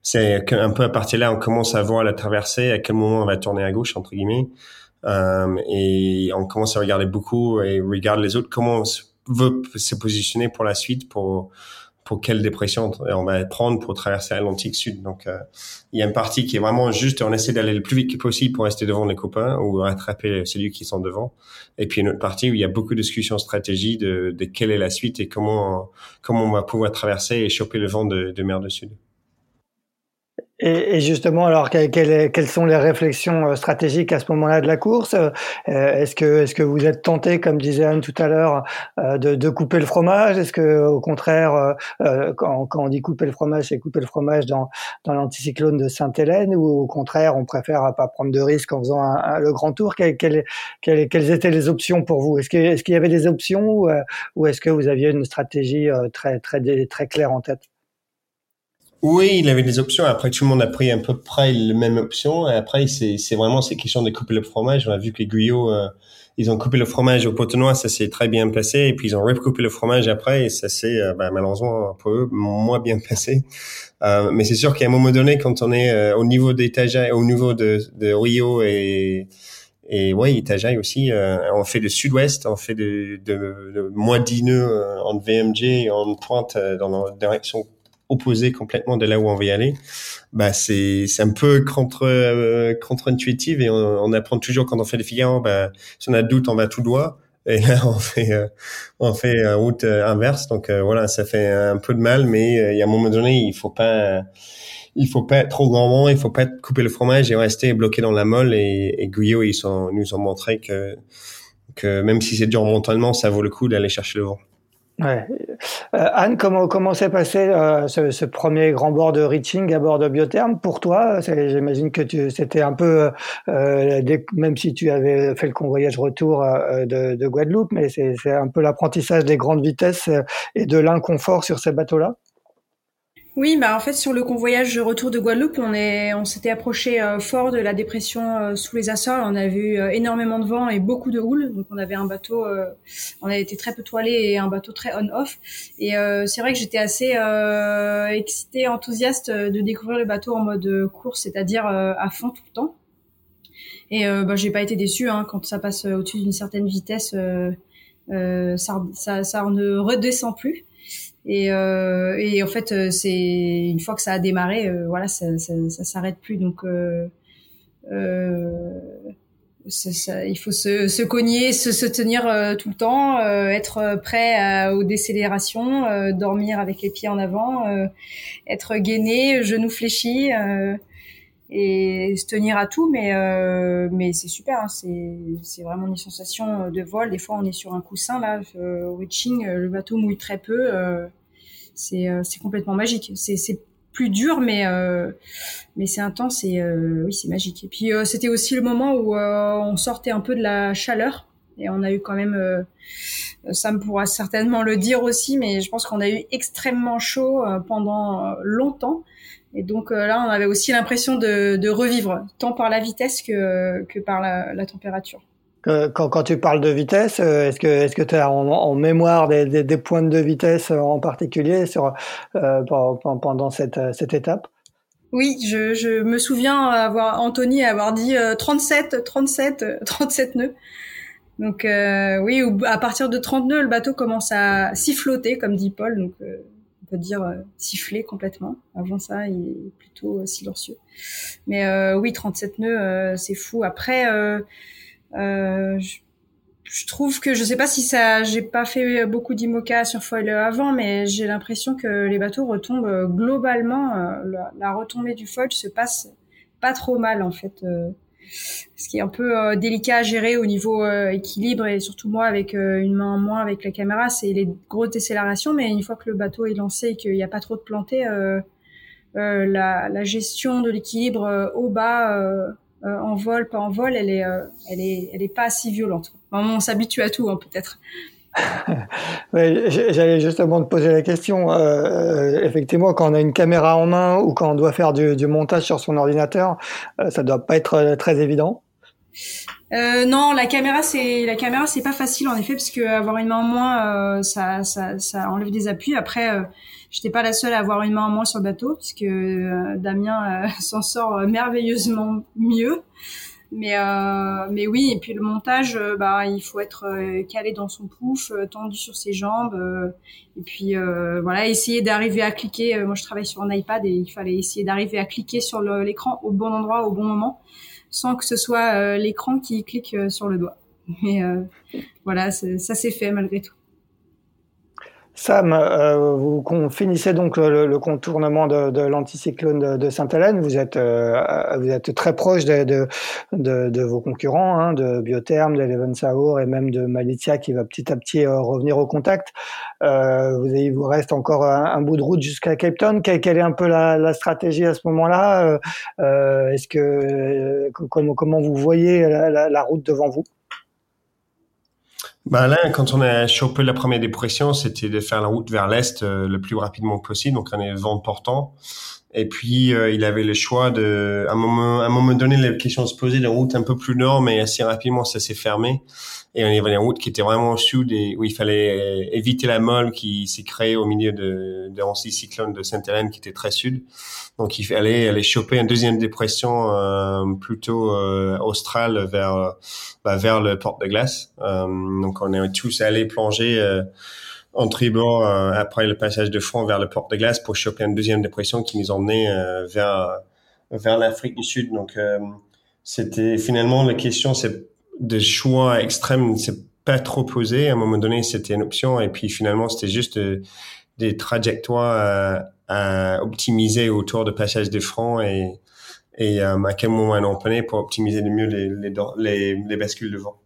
C'est qu'un peu à partir là, on commence à voir la traversée, à quel moment on va tourner à gauche entre guillemets, euh, et on commence à regarder beaucoup et regarde les autres comment on veut se positionner pour la suite, pour pour quelle dépression on va prendre pour traverser l'Atlantique Sud. Donc, euh, il y a une partie qui est vraiment juste, on essaie d'aller le plus vite possible pour rester devant les copains ou rattraper celui qui sont devant. Et puis une autre partie où il y a beaucoup de discussions stratégiques de, de quelle est la suite et comment comment on va pouvoir traverser et choper le vent de, de mer du Sud. Et, justement, alors quelles, sont les réflexions euh, stratégiques à ce moment-là de la course? Euh, Est-ce que est-ce que vous êtes tenté, comme disait Anne tout à l'heure, euh, de, de, couper le fromage? Est-ce que au contraire, quand, quand, on dit couper le fromage, c'est couper le fromage dans dans l'anticyclone de Sainte-Hélène, ou au contraire, on préfère pas prendre de risques en faisant le grand tour? Quelles, quelles, quelles, étaient les options pour vous? Est-ce que est-ce qu'il y avait des options ou, ou est-ce que vous aviez une stratégie très très très claire en tête? Oui, il avait des options. Après, tout le monde a pris à peu près les mêmes options. Et après, c'est, vraiment ces questions de couper le fromage. On a vu que les Guyot, euh, ils ont coupé le fromage au potenois, ça s'est très bien passé. Et puis, ils ont recoupé le fromage après, et ça s'est, euh, bah, malheureusement, pour eux, moins bien passé. Euh, mais c'est sûr qu'à un moment donné, quand on est euh, au niveau des au niveau de, de Rio et et ouais, aussi, on fait de sud-ouest, on fait de, de, de moitié en VMG, en pointe dans la direction opposé complètement de là où on veut y aller, bah c'est c'est un peu contre euh, contre-intuitif et on, apprend toujours quand on fait des figures, bah si on a doute, on va tout droit. Et là, on fait euh, on fait route euh, inverse. Donc voilà, ça fait un peu de mal, mais il y a un moment donné, il faut pas il faut pas être trop gourmand, il faut pas couper le fromage et rester bloqué dans la molle. Et, et Guyot, ils sont, nous ont montré que que même si c'est dur mentalement, ça vaut le coup d'aller chercher le vent. Ouais. Euh, Anne, comment comment s'est passé euh, ce, ce, premier grand bord de reaching à bord de Biotherm pour toi? J'imagine que c'était un peu euh, même si tu avais fait le convoyage retour euh, de, de, Guadeloupe, mais c'est un peu l'apprentissage des grandes vitesses et de l'inconfort sur ces bateaux-là? Oui, bah en fait sur le convoyage retour de Guadeloupe, on est, on s'était approché euh, fort de la dépression euh, sous les Açores. On a vu euh, énormément de vent et beaucoup de houle. Donc on avait un bateau, on a été très peu toilé et un bateau très on-off. Et c'est vrai que j'étais assez excitée, enthousiaste de découvrir le bateau en mode course, c'est-à-dire à fond tout le temps. Et bah, j'ai pas été déçue hein, quand ça passe au-dessus d'une certaine vitesse. ça, ça, ça ne redescend plus. Et, euh, et en fait, euh, c'est une fois que ça a démarré, euh, voilà, ça, ça, ça s'arrête plus. Donc, euh, euh ça, il faut se, se cogner, se, se tenir tout le temps, être prêt aux décélérations, dormir avec les pieds en avant, être gainé, genoux fléchis et se tenir à tout. Mais mais c'est super, hein, c'est vraiment une sensation de vol. Des fois, on est sur un coussin là, au reaching, le bateau mouille très peu c'est euh, complètement magique. C'est plus dur, mais euh, mais c'est intense et euh, oui, c'est magique. Et puis c'était aussi le moment où on sortait un peu de la chaleur et on a eu quand même, ça me pourra certainement le dire aussi, mais je pense qu'on a eu extrêmement chaud pendant longtemps. Et donc là, on avait aussi l'impression de, de, revivre, tant par la vitesse que, que par la, la température. Quand, quand, tu parles de vitesse, euh, est-ce que est-ce que tu as en, mémoire des, des, des, points de vitesse en particulier sur euh, pendant cette, cette étape? Oui, je, je, me souviens avoir Anthony avoir dit 37, 37, 37 nœuds. Donc euh, oui, à partir de 30 nœuds, le bateau commence à siffloter, comme dit Paul. Donc euh, on peut dire siffler complètement. Avant ça, il est plutôt silencieux. Mais oui, 37 nœuds, c'est fou. Après euh, je, trouve que je sais pas si ça, j'ai pas fait beaucoup d'IMOCA sur foil avant, mais j'ai l'impression que les bateaux retombent euh, globalement. Euh, la, retombée du foil se passe pas trop mal en fait. Ce qui est un peu délicat à gérer au niveau équilibre et surtout moi avec une main en moins avec la caméra, c'est les grosses décélérations. Mais une fois que le bateau est lancé et qu'il n'y a pas trop de plantés, la, gestion de l'équilibre haut bas euh, en vol, pas en vol, elle est, euh, elle est, elle est pas si violente. on s'habitue à tout, hein, peut-être. J'allais justement te poser la question. Euh, effectivement, quand on a une caméra en main ou quand on doit faire du, montage sur son ordinateur, ça doit pas être très évident. non, la caméra c'est la caméra c'est pas facile en effet parce que avoir une main en moins, ça, ça, ça enlève des appuis. Après, J'étais pas la seule à avoir une main en moins sur le bateau, puisque euh, Damien euh, s'en sort euh, merveilleusement mieux. Mais euh, mais oui, et puis le montage, euh, bah il faut être euh, calé dans son pouf, tendu sur ses jambes, et puis voilà, essayer d'arriver à cliquer. moi, je travaille sur un iPad et il fallait essayer d'arriver à cliquer sur l'écran au bon endroit, au bon moment, sans que ce soit l'écran qui clique sur le doigt. Mais voilà, ça s'est fait malgré tout. Sam, euh, vous finissez donc le, contournement de, l'anticyclone de, Sainte-Hélène. Vous êtes, euh, vous êtes très proche de, de, vos concurrents, hein, de Biotherm, d'Eleven Saur et même de Malitia qui va petit à petit euh, revenir au contact. vous, il vous reste encore un, bout de route jusqu'à Cape Town. Quelle, est un peu la, stratégie à ce moment-là Est-ce que comment, comment vous voyez la route devant vous? Bah là, quand on a chopé la première dépression, c'était de faire la route vers l'est euh, le plus rapidement possible, donc on est vent portant. Et puis euh, il avait le choix de, à un moment, à un moment donné, la question se posait, la route un peu plus nord, mais assez rapidement ça s'est fermé. Et on y avait une route qui était vraiment au sud et où il fallait euh, éviter la molle qui s'est créée au milieu de, de cyclone de Sainte-Hélène qui était très sud. Donc il fallait aller choper une deuxième dépression euh, plutôt euh, australe vers bah, vers le porte de glace. Euh, donc on est tous allés plonger euh, en tribord après le passage de front vers le porte de glace pour choper une deuxième dépression qui nous emmenait vers vers l'Afrique du Sud. Donc c'était finalement la question c'est des choix extrêmes, c'est pas trop posé. À un moment donné, c'était une option, et puis finalement, c'était juste euh, des trajectoires à, optimiser autour de passage des francs et, et euh, à quel moment on en pour optimiser le mieux les, les, les bascules de vent.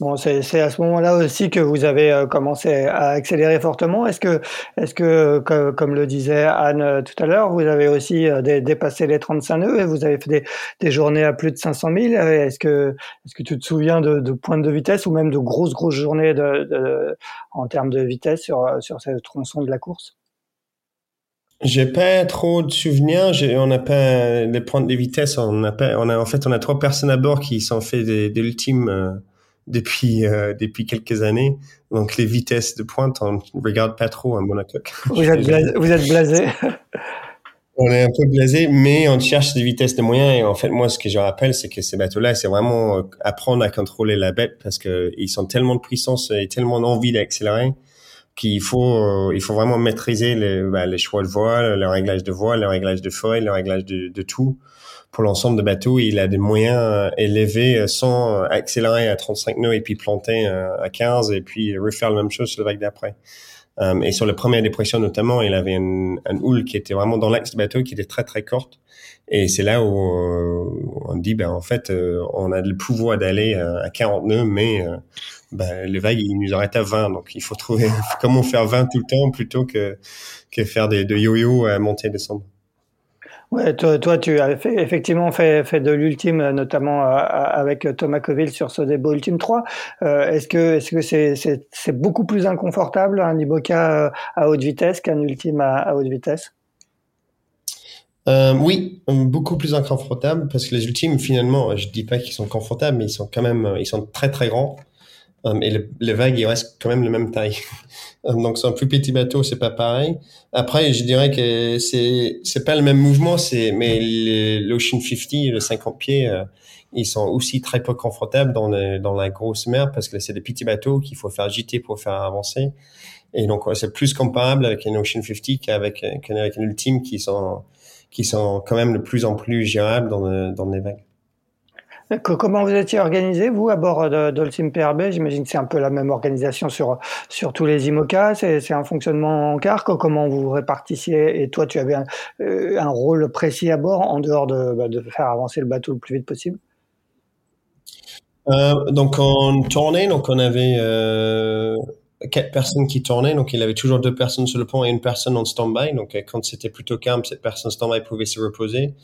Bon, c'est à ce moment-là aussi que vous avez euh, commencé à accélérer fortement. Est-ce que, est-ce que, comme le disait Anne euh, tout à l'heure, vous avez aussi euh, dépassé les 35 nœuds et vous avez fait des, des journées à plus de 500 000 Est-ce que, est-ce que tu te souviens de, de pointes de vitesse ou même de grosses grosses journées de, de en termes de vitesse sur sur cette tronçon de la course? J'ai pas trop de souvenirs. On n'a pas les pointes de vitesse. On a pas. On a en fait on a trois personnes à bord qui sont fait des, des ultimes depuis euh, depuis quelques années. Donc les vitesses de pointe, on regarde pas trop à Monaco. Vous êtes blasé. Vous êtes blasé. on est un peu blasé, mais on cherche des vitesses de moyens. Et en fait, moi, ce que je rappelle, c'est que ces bateaux-là, c'est vraiment euh, apprendre à contrôler la bête parce que ils sont tellement de puissance et tellement d'envie d'accélérer qu'il faut euh, il faut vraiment maîtriser les, bah, les choix de voile, le réglage de voile, le réglage de feuilles, le réglage de, de tout pour l'ensemble de bateaux, il a des moyens euh, élevés euh, sans accélérer à 35 nœuds et puis planter euh, à 15 et puis refaire la même chose sur le vague d'après. et sur la première dépression notamment, il avait une, un houle qui était vraiment dans l'axe du bateau, qui était très très courte. Et c'est là où on dit, ben en fait, on a le pouvoir d'aller à 40 nœuds, mais ben, les vagues, ils nous arrêtent à 20. Donc il faut trouver comment faire 20 tout le temps plutôt que, que faire des, de yo-yo à monter et descendre. Ouais, toi, tu as effectivement fait, fait de l'ultime, notamment euh, avec Thomas Coville sur ce débat Ultime 3. Euh, est-ce que est-ce c'est beaucoup plus inconfortable un Iboka euh, à haute vitesse qu'un ultime à, haute vitesse? Euh, oui, beaucoup plus inconfortable parce que les ultimes, finalement, je dis pas qu'ils sont confortables, mais ils sont quand même, ils sont très très grands. Euh, et le, les vagues, ils restent quand même de même taille. Euh, donc, c'est un plus petit bateau, c'est pas pareil. Après, je dirais que c'est, c'est pas le même mouvement, c'est, mais l'Ocean 50, le 50 pieds, euh, ils sont aussi très peu confortables dans, le, dans la grosse mer parce que c'est des petits bateaux qu'il faut faire agiter pour faire avancer. Et donc, c'est plus comparable avec un Ocean 50 qu'avec, qu'avec un Ultime qui sont, qui sont quand même de plus en plus gérables dans, le, dans les vagues. Comment vous étiez organisé, vous, à bord d'Olsim PRB J'imagine que c'est un peu la même organisation sur, sur tous les IMOCA. C'est un fonctionnement en car. Comment vous répartissiez? Et toi, tu avais un, euh, un, rôle précis à bord, en dehors de, bah, de faire avancer le bateau le plus vite possible? Euh, donc on tournait, donc on avait euh, quatre personnes qui tournaient, donc il avait toujours deux personnes sur le pont et une personne en stand-by. Donc euh, quand c'était plutôt calme, cette personne stand-by pouvait se reposer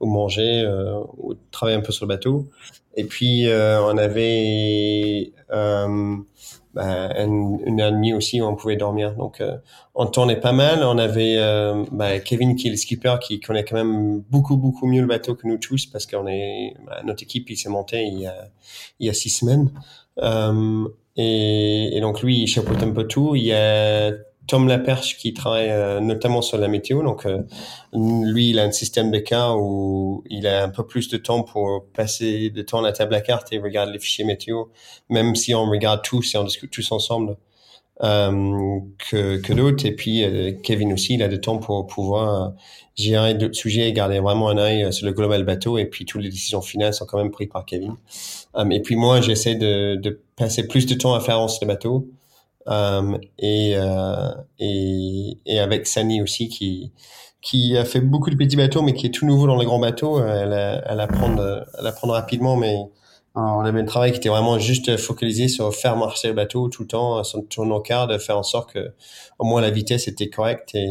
ou manger euh, ou travailler un peu sur le bateau. Et puis euh, on avait euh, bah, une, une heure et demie aussi où on pouvait dormir. Donc euh, on tournait pas mal. On avait bah, Kevin qui est le skipper qui connaît quand même beaucoup beaucoup mieux le bateau que nous tous parce qu'on est bah, notre équipe il s'est monté il y a il y a six semaines. Et, et, donc lui, il chapeaute un peu tout. Il y a Tom Laperche qui travaille euh, notamment sur la météo. Donc, euh, lui, il a un système de cas où il a un peu plus de temps pour passer de temps à la table à carte et regarder les fichiers météo, même si on regarde tous et on discute tous ensemble euh, que, que d'autres. Et puis, Kevin aussi, il a de temps pour pouvoir gérer d'autres sujets et garder vraiment un œil sur le global bateau. Et puis, toutes les décisions finales sont quand même prises par Kevin. et puis, moi, j'essaie de, de passer plus de temps à faire avancer le bateau. Euh, et, euh, et, et avec Sani aussi qui qui a fait beaucoup de petits bateaux mais qui est tout nouveau dans les grands bateaux. Elle, elle apprend elle apprend rapidement mais on avait un travail qui était vraiment juste focalisé sur faire marcher le bateau tout le temps, sans tourner au quart, faire en sorte que au moins la vitesse était correcte et,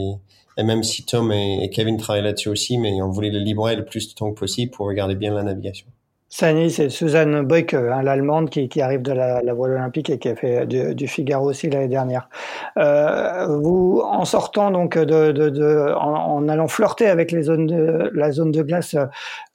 même si Tom et, Kevin travaillaient là-dessus aussi, mais on voulait le libérer le plus de temps possible pour regarder bien la navigation. Sani, c'est Suzanne Boyk, hein, l'allemande, qui, qui, arrive de la, la, voile olympique et qui a fait du, du Figaro aussi l'année dernière. Euh, vous, en sortant donc de, de, de en, en, allant flirter avec les zones de la zone de glace,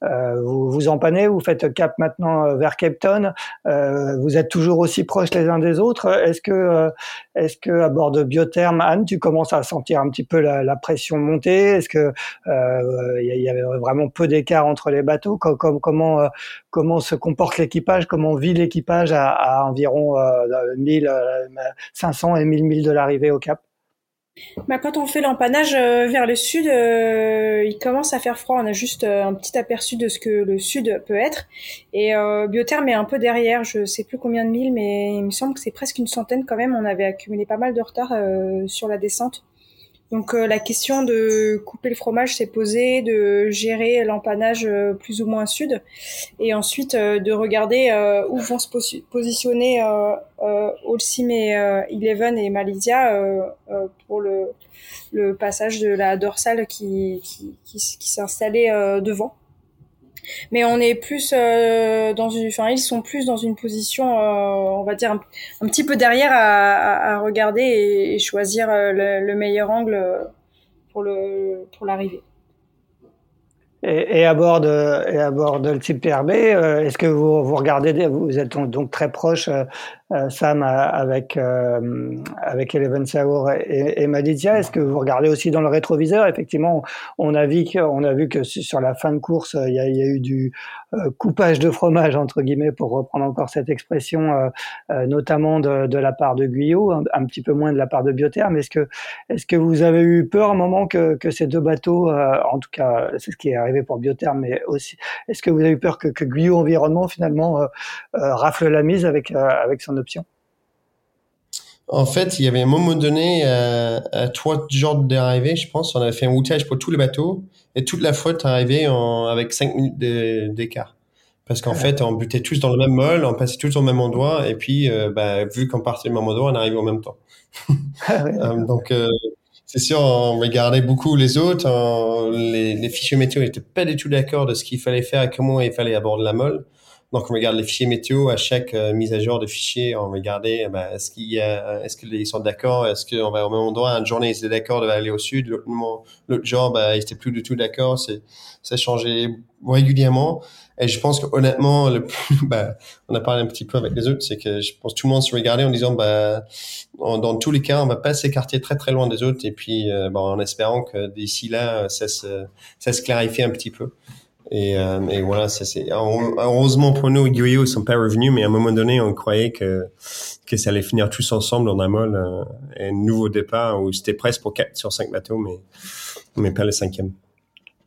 euh, vous vous empannez, vous faites cap maintenant vers Cape Town. Euh, vous êtes toujours aussi proches les uns des autres. Est-ce que, euh, est-ce que à bord de Biotherme, Anne, tu commences à sentir un petit peu la, la pression monter? Est-ce que euh, il y, avait vraiment peu d'écart entre les bateaux? Comment, comment comment se comporte l'équipage, comment vit l'équipage à, environ euh, 1000, 500 euh, et 1000 milles de l'arrivée au Cap bah, quand on fait l'empannage euh, vers le sud, euh, il commence à faire froid. On a juste euh, un petit aperçu de ce que le sud peut être. Et euh, Biotherme est un peu derrière, je sais plus combien de milles, mais il me semble que c'est presque une centaine quand même. On avait accumulé pas mal de retard sur la descente. Donc euh, la question de couper le fromage s'est posée, de gérer l'empannage euh, plus ou moins sud, et ensuite euh, de regarder où vont se positionner Holcim et Eleven et Malaysia pour le, le, passage de la dorsale qui, qui, qui, qui s'est installée devant mais on est plus euh, dans une, enfin ils sont plus dans une position, euh, on va dire un, petit peu derrière à, regarder et, choisir euh, le, le, meilleur angle pour le pour l'arrivée. Et, à bord de et à bord de le type PRB, est-ce que vous vous regardez, vous êtes donc très proche Sam avec euh, avec Eleven Saur et, et Maditia. Est-ce que vous regardez aussi dans le rétroviseur? Effectivement, on a vu qu'on a vu que sur la fin de course, il y a, il y a eu du euh, coupage de fromage entre guillemets pour reprendre encore cette expression, notamment de, de, la part de Guyot, un, petit peu moins de la part de Biotherme. Est-ce que est-ce que vous avez eu peur un moment que, que ces deux bateaux, en tout cas c'est ce qui est arrivé pour Biotherme, mais aussi est-ce que vous avez eu peur que, que Guyot Environnement finalement rafle la mise avec avec son en fait, il y avait un moment donné, euh, à trois jours d'arrivée, je pense, on avait fait un outage pour tous les bateaux et toute la flotte arrivait en, avec cinq minutes d'écart. Parce qu'en fait, on butait tous dans le même mol, on passait tous au même endroit et puis, euh, bah, vu qu'on partait au même endroit, on arrivait au même temps. Ah euh, donc, c'est sûr, on regardait beaucoup les autres. les, les, fichiers météo n'étaient pas du tout d'accord de ce qu'il fallait faire et comment il fallait aborder la molle. Donc, on regarde les fichiers météo à chaque euh, mise à jour de fichiers. On regardait, ben, est-ce qu'il y a, est-ce qu'ils sont d'accord? Est-ce qu'on va au même endroit? Une journée, ils étaient d'accord de aller au sud. L'autre, jour, ben, ils étaient plus du tout d'accord. C'est, ça changeait régulièrement. Et je pense que honnêtement, ben, on a parlé un petit peu avec les autres, c'est que je pense que tout le monde se regardait en disant, ben, dans tous les cas, on va pas s'écarter très très loin des autres. Et puis, euh, en espérant que d'ici là, ça se, ça se clarifie un petit peu. Et, euh, et voilà, ça c'est heureusement pour nous, ils sont pas revenus, mais à un moment donné, on croyait que que ça allait finir tous ensemble dans un mol, euh, un nouveau départ où c'était presque pour 4 sur 5 bateaux, mais mais pas le cinquième.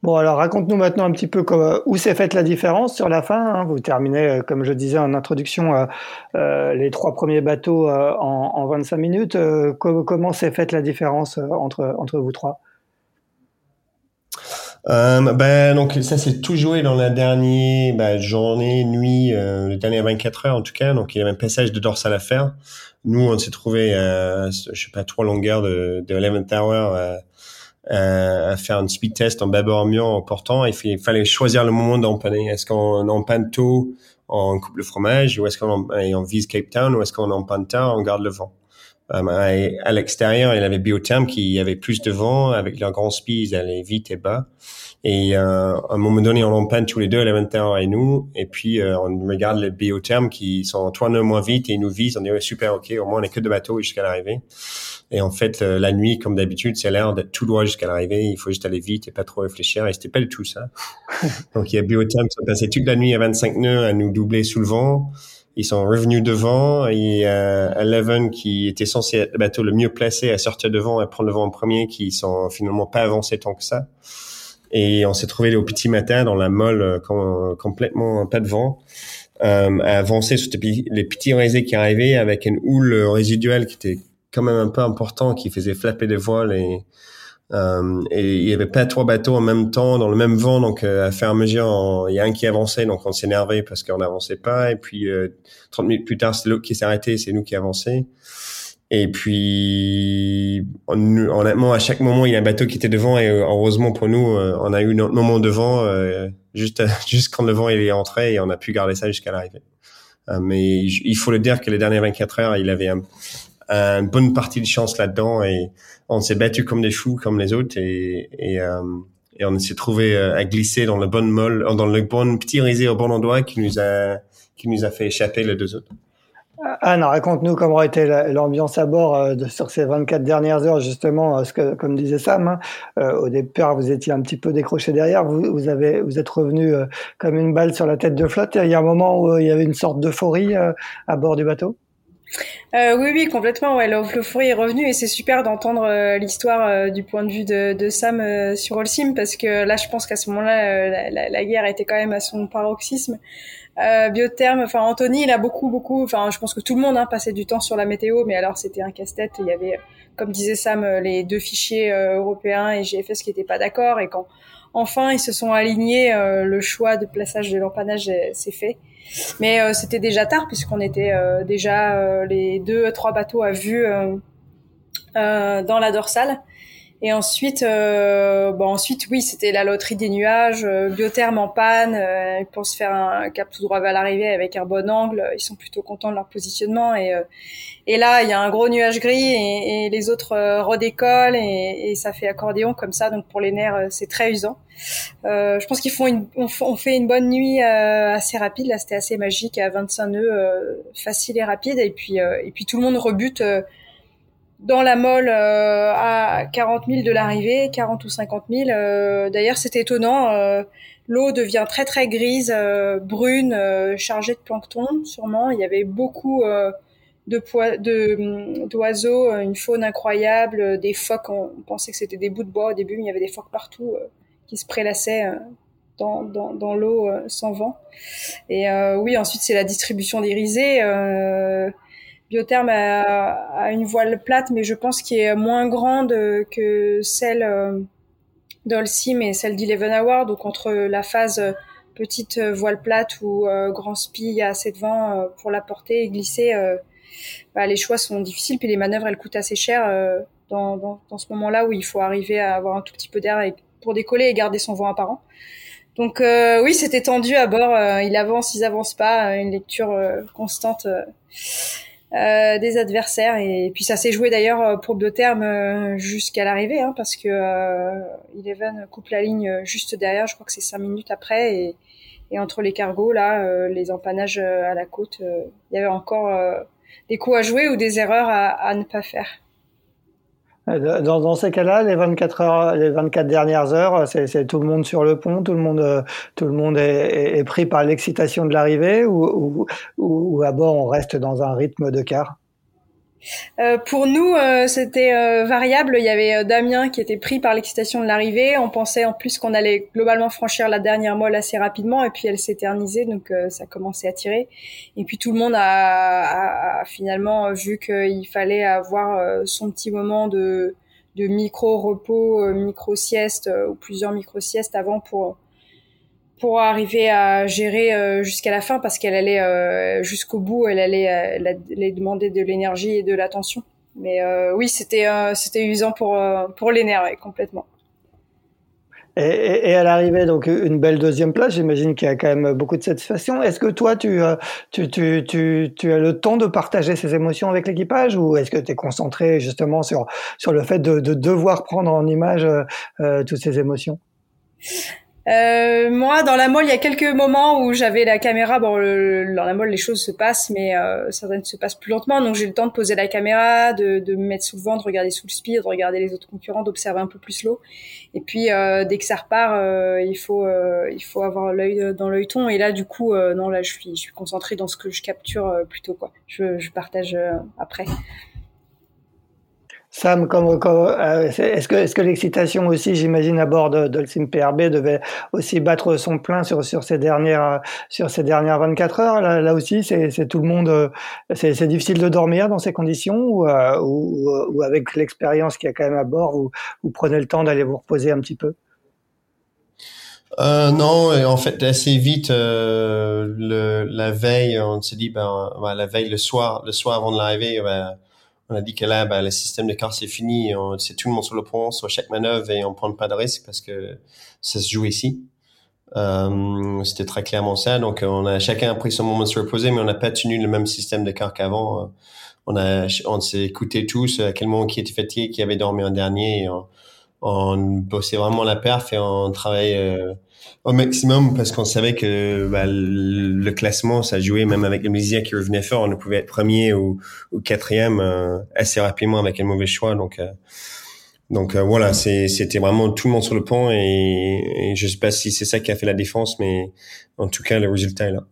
Bon, alors raconte-nous maintenant un petit peu comment, où s'est faite la différence sur la fin. Hein. Vous terminez, euh, comme je disais en introduction, euh, euh, les trois premiers bateaux euh, en, en, 25 minutes. comment s'est faite la différence entre, entre vous trois? Euh, ben donc ça c'est tout joué dans la dernière ben, journée, nuit, euh, les dernières 24 heures en tout cas. Donc il y avait un passage de dorsal à faire. Nous on s'est trouvé, euh, je sais pas, trois longueurs de, de 11 Tower euh, euh, à faire un speed test en bâbord mieux en portant. Il, il fallait choisir le moment d'empanner. Est-ce qu'on empanne tôt, on coupe le fromage, ou est-ce qu'on on vise Cape Town, ou est-ce qu'on empanne tard, on garde le vent. À, l'extérieur, il y avait Biotherm qui avait plus de vent. Avec leur grand speed, ils allaient vite et bas. Et euh, à un moment donné, on en panne tous les deux, Elementor et nous. Et puis, euh, on regarde les Biotherm qui sont trois nœuds moins vite et ils nous visent. On dit, ouais, super, OK, au moins on n'est que de bateaux jusqu'à l'arrivée. Et en fait, euh, la nuit, comme d'habitude, c'est l'air d'être tout droit jusqu'à l'arrivée. Il faut juste aller vite et pas trop réfléchir. Et c'était pas du tout ça. Donc, il y a Biotherm qui sont passés toute la nuit à 25 nœuds à nous doubler sous le vent. Ils sont revenus devant et euh, Eleven qui était censé être le bateau le mieux placé à sortir devant et prendre le vent en premier qui sont finalement pas avancés tant que ça. Et on s'est trouvé au petit matin dans la molle euh, complètement pas de vent euh, à avancer sur les petits réseaux qui arrivaient avec une houle résiduelle qui était quand même un peu important qui faisait flapper des voiles et euh, et il y avait pas trois bateaux en même temps dans le même vent, donc euh, à faire mesure, il y a un qui avançait, donc on s'énervait parce qu'on n'avançait pas. Et puis 30 euh, minutes plus tard, c'est l'autre qui s'est arrêté, c'est nous qui avançait. Et puis honnêtement, à chaque moment, il y a un bateau qui était devant et heureusement pour nous, on a eu notre moment devant juste juste quand le vent il est entré et on a pu garder ça jusqu'à l'arrivée. mais il faut le dire que les dernières 24 heures, il avait un, une bonne partie de chance là-dedans et on s'est battu comme des fous comme les autres et, et, euh, et on s'est trouvé euh, à glisser dans le bon molle, dans le bon petit risé au bon endroit qui nous a qui nous a fait échapper les deux autres. Anne, raconte-nous comment était l'ambiance à bord euh, sur ces 24 dernières heures, justement, ce que, comme disait Sam, hein, au départ, vous étiez un petit peu décroché derrière, vous, vous, avez, vous êtes revenu comme une balle sur la tête de flotte, il y a un moment où il y avait une sorte d'euphorie à bord du bateau euh, oui, oui, complètement. Ouais, l'euphorie est revenu et c'est super d'entendre euh, l'histoire euh, du point de vue de, Sam euh, sur Olsim parce que là, je pense qu'à ce moment-là, la, guerre était quand même à son paroxysme. Biotherme, enfin Anthony, il a beaucoup, beaucoup. Enfin, je pense que tout le monde hein, passait du temps sur la météo, mais alors c'était un casse-tête. Il y avait, comme disait Sam, les deux fichiers européens et GFS qui n'étaient pas d'accord et quand enfin ils se sont alignés, le choix de plaçage de l'empannage s'est fait. Mais euh, c'était déjà tard puisqu'on était euh, déjà euh, les deux trois bateaux à vue dans la dorsale. Et ensuite, euh, bon ensuite oui, c'était la loterie des nuages, euh, biotherme en panne. Euh, ils pensent faire un cap tout droit vers l'arrivée avec un bon angle. Ils sont plutôt contents de leur positionnement. Et, et là, il y a un gros nuage gris et, et les autres redécollent et, et, ça fait accordéon comme ça. Donc pour les nerfs, c'est très usant. je pense qu'ils font une, on, on, fait une bonne nuit assez rapide. Là, c'était assez magique à 25 nœuds, facile et rapide. Et puis et puis tout le monde rebute dans la molle euh, à 40 000 de l'arrivée, 40 ou 50 000. Euh, d'ailleurs, c'est étonnant. Euh, l'eau devient très très grise, brune, chargée de plancton, sûrement. Il y avait beaucoup de de d'oiseaux, une faune incroyable, des phoques. On pensait que c'était des bouts de bois au début, mais il y avait des phoques partout qui se prélassaient. dans, dans, dans l'eau sans vent. Et oui, ensuite c'est la distribution des risées. Biotherme a, une voile plate, mais je pense qu'elle est moins grande que celle euh, d'Olsim et celle d'Eleven Hour. Donc entre la phase euh, petite euh, voile plate ou grand spi, a assez de vent pour la porter et glisser. Bah, les choix sont difficiles, puis les manœuvres elles coûtent assez cher dans, ce moment-là où il faut arriver à avoir un tout petit peu d'air pour décoller et garder son vent apparent. Donc oui, c'était tendu à bord. il avance, ils avancent pas. Une lecture constante euh, des adversaires. Et puis ça s'est joué d'ailleurs euh, pour deux termes euh, jusqu'à l'arrivée, hein, parce que Eleven coupe la ligne juste derrière. Je crois que c'est cinq minutes après. Et, entre les cargos, là, les empannages à la côte, il y avait encore des coups à jouer ou des erreurs à ne pas faire. Dans, dans ces cas-là, les 24 heures, les 24 dernières heures, c'est tout le monde sur le pont, tout le monde, euh, tout le monde est, est pris par l'excitation de l'arrivée, ou, ou, ou, à bord on reste dans un rythme de quart. Euh, pour nous, euh, c'était euh, variable. Il y avait Damien qui était pris par l'excitation de l'arrivée. On pensait en plus qu'on allait globalement franchir la dernière molle assez rapidement, et puis elle s'éternisait, donc ça commençait à tirer. Et puis tout le monde a, a, finalement vu qu'il fallait avoir son petit moment de, de micro repos, micro sieste ou plusieurs micro siestes avant pour pour arriver à gérer euh, jusqu'à la fin parce qu'elle allait euh, jusqu'au bout, elle allait, euh, elle allait demander de l'énergie et de l'attention. Mais oui, c'était c'était usant pour pour les nerfs complètement. Et, et, à l'arrivée, donc une belle deuxième place. J'imagine qu'il y a quand même beaucoup de satisfaction. Est-ce que toi, tu, euh, tu, tu, tu, tu, as le temps de partager ces émotions avec l'équipage ou est-ce que tu es concentré justement sur, sur le fait de, de devoir prendre en image euh, euh toutes ces émotions? Euh, moi, dans la molle, il y a quelques moments où j'avais la caméra. Bon, dans la molle, les choses se passent, mais euh, certaines se passent plus lentement. Donc, j'ai le temps de poser la caméra, de, de me mettre sous le vent, de regarder sous le speed, de regarder les autres concurrents, d'observer un peu plus l'eau. Et puis, euh, dès que ça repart, euh, il faut euh, il faut avoir l'œil dans l'œil ton. Et là, du coup, non, là, je suis je suis concentrée dans ce que je capture plutôt quoi. Je, je partage après. Sam, comme, euh, est-ce que, est-ce que l'excitation aussi, j'imagine, à bord de, de le PRB devait aussi battre son plein sur, sur ces dernières, sur ces dernières 24 heures? Là, aussi, c'est, tout le monde, euh, c'est, difficile de dormir dans ces conditions ou, euh, ou, ou avec l'expérience qu'il y a quand même à bord, vous, vous prenez le temps d'aller vous reposer un petit peu? Euh, non, en fait, assez vite, euh, le, la veille, on s'est dit, ben, ben, la veille, le soir, le soir avant de l'arrivée, ben, on a dit que là, ben, le système de car c'est fini, c'est tout le monde sur le pont, sur chaque manœuvre et on prend pas de risque parce que ça se joue ici. Euh, c'était très clairement ça. Donc, on a chacun pris son moment de se reposer, mais on n'a pas tenu le même système de car qu'avant. On a, on s'est écouté tous à quel moment qui était fatigué, qui avait dormi en dernier. On, on bossait vraiment la perf et on travaillait euh, au maximum parce qu'on savait que bah, le, classement, ça jouait même avec les Mésia qui revenait fort. On pouvait être premier ou, ou quatrième euh, assez rapidement avec un mauvais choix. Donc, euh, donc euh, voilà, c'était vraiment tout le monde sur le pont et, et je sais pas si c'est ça qui a fait la défense, mais en tout cas, le résultat est là.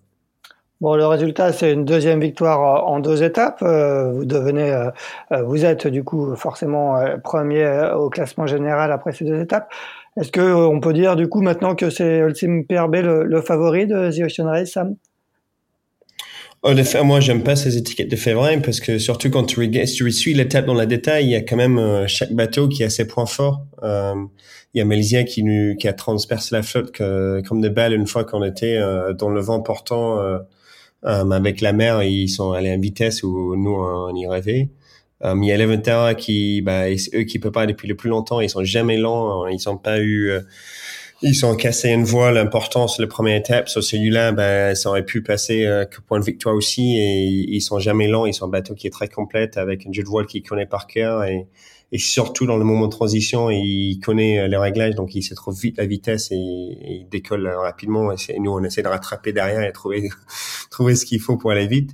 Bon, le résultat, c'est une deuxième victoire en deux étapes. Vous devenez, vous êtes du coup forcément premier au classement général après ces deux étapes. Est-ce que euh, on peut dire du coup maintenant que c'est Ultim PRB le, le, favori de The Ocean Race, Sam? Oh, moi, j'aime pas ces étiquettes de favori parce que surtout quand tu, tu suis l'étape dans la détail, il y a quand même euh, chaque bateau qui a ses points forts. Euh, il y a Malaysia qui, nous, qui a transpercé la flotte que, comme des balles une fois qu'on était euh, dans le vent portant avec la mer. Ils sont allés en vitesse où nous on y rêvait. Euh, il y a Leventera qui, bah, eux qui peuvent pas depuis le plus longtemps, ils sont jamais lents, ils ont pas eu, euh, ils ont cassé une voile importante sur la première étape. Sur celui-là, ben, ça aurait pu passer euh, que point de victoire aussi. Et ils sont jamais lents. Ils sont un bateau qui est très complète avec un jeu de voile qu'il connaît par cœur et, et surtout dans le moment de transition, il connaît euh, les réglages, donc il sait trop vite la vitesse et, et il décolle rapidement. Et nous, on essaie de rattraper derrière et trouver trouver ce qu'il faut pour aller vite.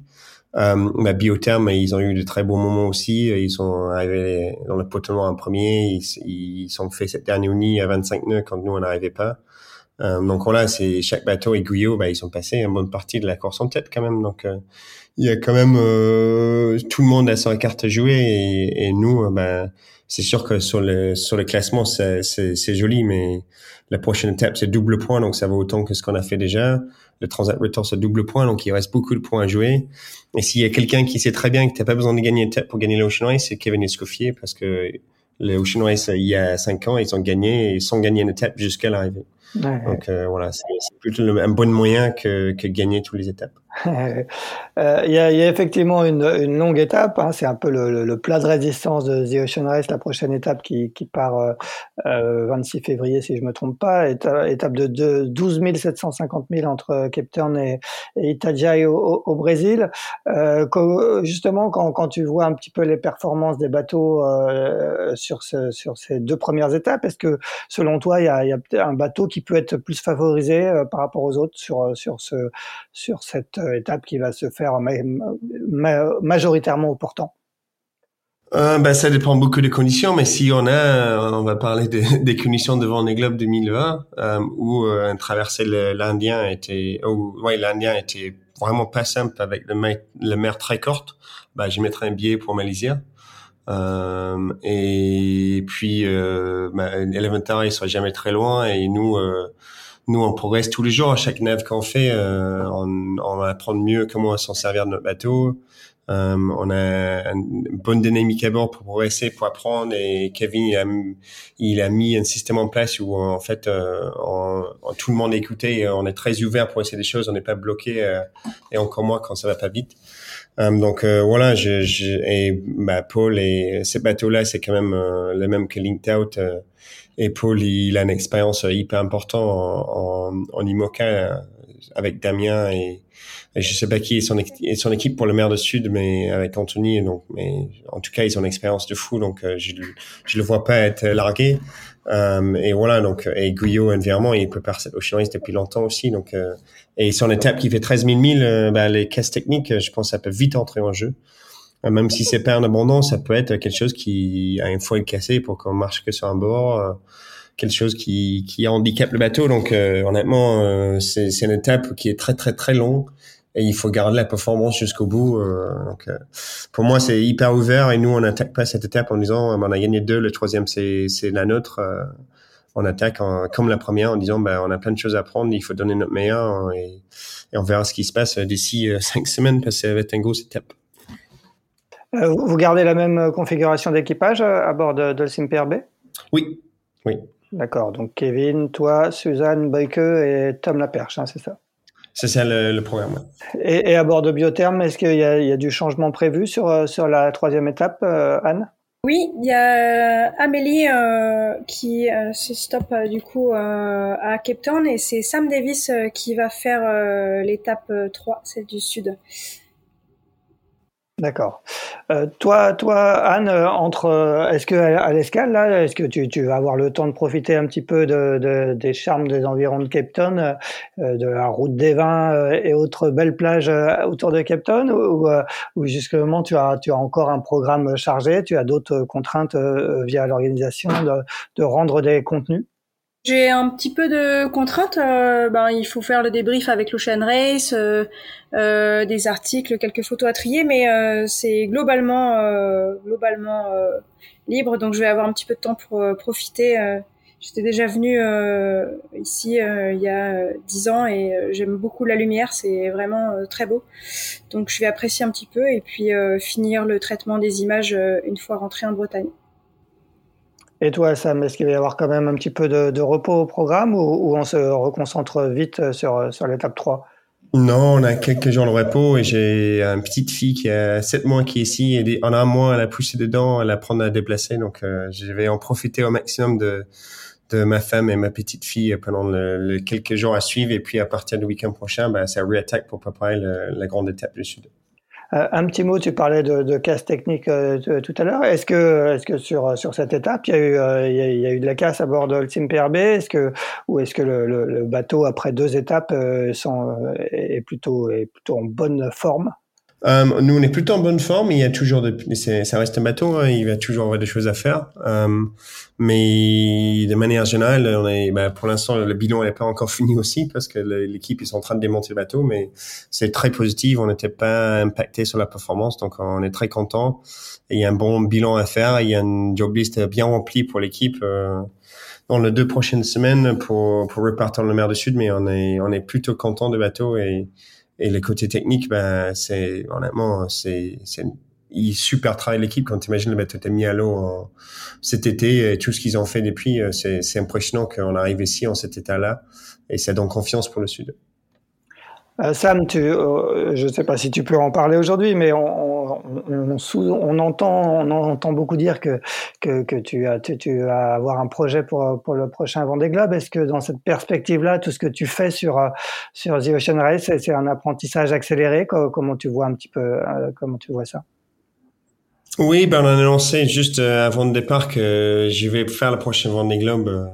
Euh, bah, ils ont eu de très bons moments aussi. Ils sont arrivés dans le poteau en premier. Ils, ils ont fait cette dernière uni à 25 nœuds quand nous on n'arrivait pas. Euh, donc voilà, c'est chaque bateau et Guyot, bah, ils sont passés une bonne partie de la course en tête quand même. Donc euh, il y a quand même euh, tout le monde a sa carte à jouer et, et nous, bah, c'est sûr que sur le sur le classement c'est joli, mais la prochaine étape c'est double point, donc ça vaut autant que ce qu'on a fait déjà le Transat Retour c'est double point, donc il reste beaucoup de points à jouer. Et s'il y a quelqu'un qui sait très bien que t'as pas besoin de gagner pour gagner l'Ocean Race, c'est Kevin Escoffier, parce que les Ocean Race, il y a cinq ans, ils ont gagné sans gagner une étape jusqu'à l'arrivée. Donc euh, voilà, c'est plutôt un bon moyen que, que gagner toutes les étapes. Euh, il y, a, y, a, effectivement une, une longue étape. Hein, c'est un peu le, le, plat de résistance de The Ocean Race, la prochaine étape qui, qui part euh, 26 euh, février, si je me trompe pas. Étape, de, de 12 750 000 entre Cape Town et, et Itajaí au, au, Brésil. Euh, justement, quand, quand, tu vois un petit peu les performances des bateaux euh, sur, ce, sur ces deux premières étapes, est-ce que selon toi, il y a, y a un bateau qui peut être plus favorisé par rapport aux autres sur, sur, ce, sur cette étape qui va se faire majoritairement au portant? Euh, ben, ça dépend beaucoup des conditions, mais si on a, on va parler des conditions devant les globes 2020, euh, où euh, traverser l'Indien était, où, ouais, l'Indien était vraiment pas simple avec le mer, la mer très courte, ben, je mettrais un billet pour Malaysia. Euh, et puis, euh, ben, Elementary, il sera jamais très loin, et nous, euh, nous, on progresse tous les jours. À chaque nave qu'on fait, euh, on, on apprend mieux comment s'en servir de notre bateau. Euh, on a une bonne dynamique à bord pour progresser, pour apprendre. Et Kevin, il a, il a mis un système en place où en fait, euh, tout le monde est écouté. On est très ouvert pour essayer des choses. On n'est pas bloqué. Et encore moins quand ça va pas vite. Donc voilà, je, je, et bah, Paul et ces bateaux-là, c'est quand même le même que Linked Out. et Paul, il, a une expérience hyper importante en, en, en IMOCA avec Damien et, et je sais pas qui est son, son équipe pour le maire de Sud, mais avec Anthony. Donc, mais en tout cas, ils ont une expérience de fou, donc euh, je, je le vois pas être largué. Euh, et voilà, donc et Guyot évidemment, il prépare cette Ocean Race depuis longtemps aussi. Donc euh, et son étape qui fait 13 000 milles, bah, les caisses techniques, je pense, ça peut vite entrer en jeu. Euh, même si c'est pas en abondance, ça peut être quelque chose qui a une foil cassée pour qu'on marche que sur un bord quelque chose qui, qui handicape le bateau. Donc honnêtement, c'est, c'est une étape qui est très très très longue et il faut garder la performance jusqu'au bout. Euh, donc, euh, pour moi, c'est hyper ouvert et nous, on n'attaque pas cette étape en disant on a gagné deux, le troisième c'est la nôtre. Euh, on attaque comme la première en disant ben on a plein de choses à prendre, il faut donner notre meilleur et, et on verra ce qui se passe d'ici cinq semaines parce que ça va être une grosse étape. vous gardez la même configuration d'équipage à bord de, de Simperbe Oui, oui. D'accord. Donc Kevin, toi, Suzanne Boyke et Tom Laperche, hein, c'est ça? C'est ça le, programme. Et, à bord de Biotherme, est-ce qu'il y, a du changement prévu sur, euh, sur la troisième étape, euh, Anne? Oui, il y a euh, Amélie qui se stoppe du coup à Cape Town et c'est Sam Davis qui va faire l'étape 3, celle du sud. D'accord. Euh, toi, toi, Anne, euh, entre, euh, est-ce que à l'escale là, est-ce que tu, tu, vas avoir le temps de profiter un petit peu de, de des charmes des environs de Cape Town, euh, de la route des vins et autres belles plages autour de Cape Town, ou, ou justement tu as, tu as encore un programme chargé, tu as d'autres contraintes via l'organisation de, de rendre des contenus? J'ai un petit peu de contraintes. Euh, ben, il faut faire le débrief avec l'Ocean Race, euh, euh, des articles, quelques photos à trier, mais euh, c'est globalement, euh, globalement libre. Donc, je vais avoir un petit peu de temps pour profiter. J'étais déjà venue ici il y a dix ans et j'aime beaucoup la lumière. C'est vraiment très beau. Donc, je vais apprécier un petit peu et puis finir le traitement des images une fois rentré en Bretagne. Et toi, Sam, est-ce qu'il va y avoir quand même un petit peu de, repos au programme ou, on se reconcentre vite sur, sur l'étape 3 non, on a quelques jours de repos et j'ai une petite fille qui a 7 mois qui est ici et en un mois elle a poussé dedans, elle apprend à déplacer. Donc euh, je vais en profiter au maximum de, de ma femme et ma petite fille pendant le, quelques jours à suivre. Et puis à partir du week-end prochain, bah, ça réattaque pour préparer la grande étape du sud. Euh, un petit mot, tu parlais de, casse technique euh, tout à l'heure. Est-ce que, sur cette étape, il y a eu, euh, y a, de la casse à bord de l'Ultim PRB Est-ce que ou est-ce que le, bateau après deux étapes est plutôt en bonne forme? Euh, nous, on est plutôt en bonne forme. Il y a toujours ça reste un bateau. Hein, il va toujours avoir des choses à faire. Euh, mais de manière générale, on est, bah, pour l'instant, le bilan n'est pas encore fini aussi parce que l'équipe est en train de démonter le bateau. Mais c'est très positif. On n'était pas impacté sur la performance, donc on est très content. il y a un bon bilan à faire. Il y a une job list bien remplie pour l'équipe. Euh, dans les deux prochaines semaines pour, pour repartir dans le mer du Sud, mais on est, on est plutôt content de bateau et, et le côté technique, ben, c'est honnêtement, c'est c'est il super travaille l'équipe quand tu imagines le mis à l'eau cet été et tout ce qu'ils ont fait depuis, euh, c'est impressionnant qu'on arrive ici en cet état-là et ça donne confiance pour le sud. Euh, Sam, tu, euh, je ne sais pas si tu peux en parler aujourd'hui, mais on, entend, beaucoup dire que, tu, as, tu, vas avoir un projet pour, le prochain Vendée Globe. Est-ce que dans cette perspective-là, tout ce que tu fais sur, sur The Ocean Race, c'est un apprentissage accéléré? Comment tu vois un petit peu, comment tu vois ça? Oui, ben on a annoncé juste avant le départ que je vais faire le prochain Vendée Globe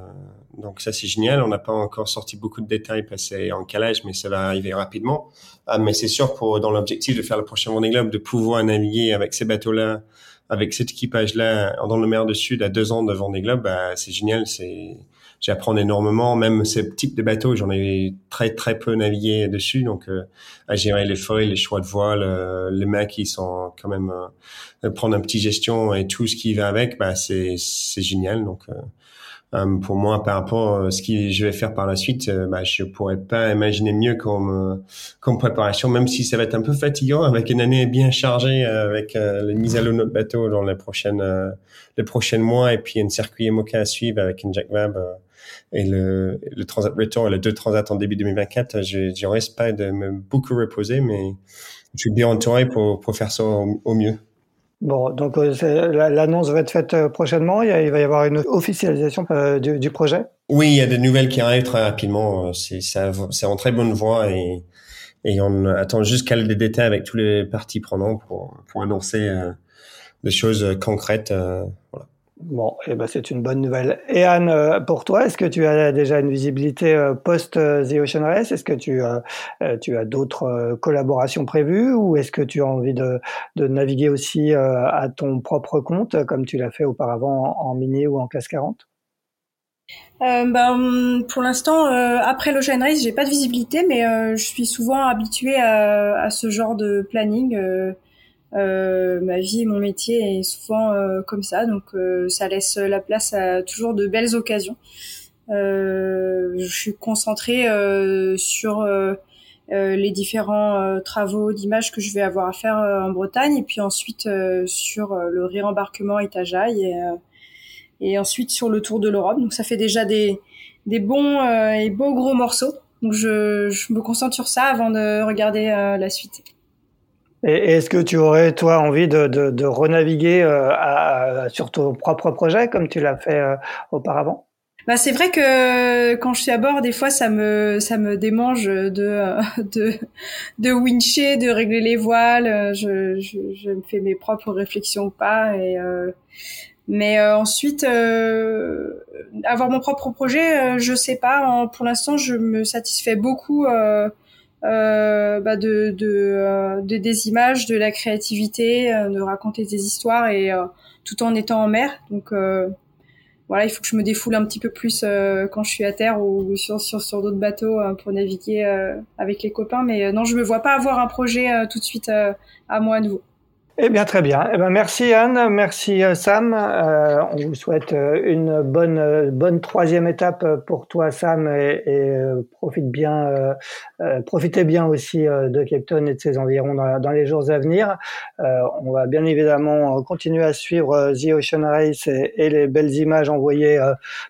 donc ça c'est génial. On n'a pas encore sorti beaucoup de détails parce que c'est en calage, mais ça va arriver rapidement. Ah, mais c'est sûr pour dans l'objectif de faire le prochain Vendée Globe, de pouvoir naviguer avec ces bateaux-là, avec cet équipage-là dans le mer du Sud à deux ans de Vendée Globe, bah, c'est génial. C'est j'apprends énormément. Même ce type de bateau, j'en ai très très peu navigué dessus, donc euh, à gérer les feuilles, les choix de voile, euh, les mecs qui sont quand même euh, prendre un petit gestion et tout ce qui va avec, bah c'est c'est génial. Donc Euh, pour moi, par rapport à ce que je vais faire par la suite, euh, bah, je pourrais pas imaginer mieux comme comme préparation, même si ça va être un peu fatigant avec une année bien chargée, avec les mises à l'eau de notre bateau dans les prochaines les prochains mois, et puis un circuit MOCA à suivre avec une Jack Webb et le, le Transat Return, les deux Transat en début 2024. Je, je risque pas de me beaucoup reposer, mais je suis bien entouré pour, pour faire ça au mieux. Bon, donc euh, l'annonce va être faite euh, prochainement. Il, va y avoir une officialisation euh, du, projet. Oui, il y a des nouvelles qui arrivent très rapidement. C'est en très bonne voie et et on attend juste qu'elle des détails avec tous les parties prenantes pour pour annoncer des choses concrètes. voilà. Bon, eh ben c'est une bonne nouvelle. Et Anne, euh, pour toi, est-ce que tu as déjà une visibilité euh, post euh, The Ocean Race? Est-ce que tu, tu as d'autres collaborations prévues? Ou est-ce que tu as envie de, de naviguer aussi à ton propre compte comme tu l'as fait auparavant en, mini ou en classe 40 ben, pour l'instant, après l'Ocean Race, j'ai pas de visibilité, mais je suis souvent habituée à, à, ce genre de planning. Euh, ma vie et mon métier est souvent euh, comme ça, donc euh, ça laisse la place à toujours de belles occasions. je suis concentrée sur les différents travaux d'image que je vais avoir à faire en Bretagne, et puis ensuite sur le réembarquement Itajaï, et, et ensuite sur le tour de l'Europe. Donc ça fait déjà des, des bons et beaux gros morceaux. Donc je, je me concentre sur ça avant de regarder la suite. Est-ce que tu aurais, toi, envie de, de, de renaviguer euh, à, sur ton propre projet comme tu l'as fait euh, auparavant? Bah c'est vrai que quand je suis à bord, des fois ça me ça me démange de de de wincher, de régler les voiles. Je, je, je me fais mes propres réflexions ou pas. Et euh, mais euh, ensuite avoir mon propre projet, je sais pas. pour l'instant, je me satisfais beaucoup euh, bah de, euh, de, des images, de la créativité, euh, de raconter des histoires et tout en étant en mer. Donc voilà, il faut que je me défoule un petit peu plus quand je suis à terre ou sur sur, sur d'autres bateaux pour naviguer avec les copains. Mais non, je me vois pas avoir un projet tout de suite à moi à nouveau. Eh bien, très bien. Eh bien, merci Anne, merci euh, Sam. Euh, on vous souhaite euh, une bonne, euh, bonne troisième étape pour toi, Sam, et, et profite bien, euh, profitez bien aussi de Cape et de ses environs dans, les jours à venir. on va bien évidemment continuer à suivre The Ocean Race et, et les belles images envoyées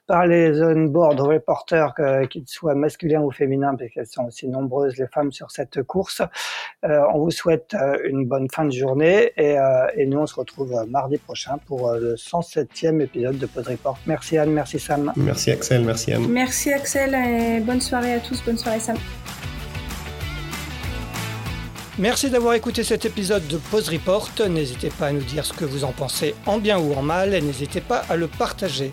par les on-board reporters, qu'ils soient masculins ou féminins, parce qu'elles sont aussi nombreuses les femmes sur cette course. on vous souhaite une bonne fin de journée euh, et, nous, on se retrouve euh, mardi prochain pour euh, le 107e épisode de Pod Report. Merci Anne, merci Sam. Merci Axel, merci Anne. Merci Axel et bonne soirée à tous, bonne soirée Sam. Merci d'avoir écouté cet épisode de Pause Report. N'hésitez pas à nous dire ce que vous en pensez en bien ou en mal et n'hésitez pas à le partager.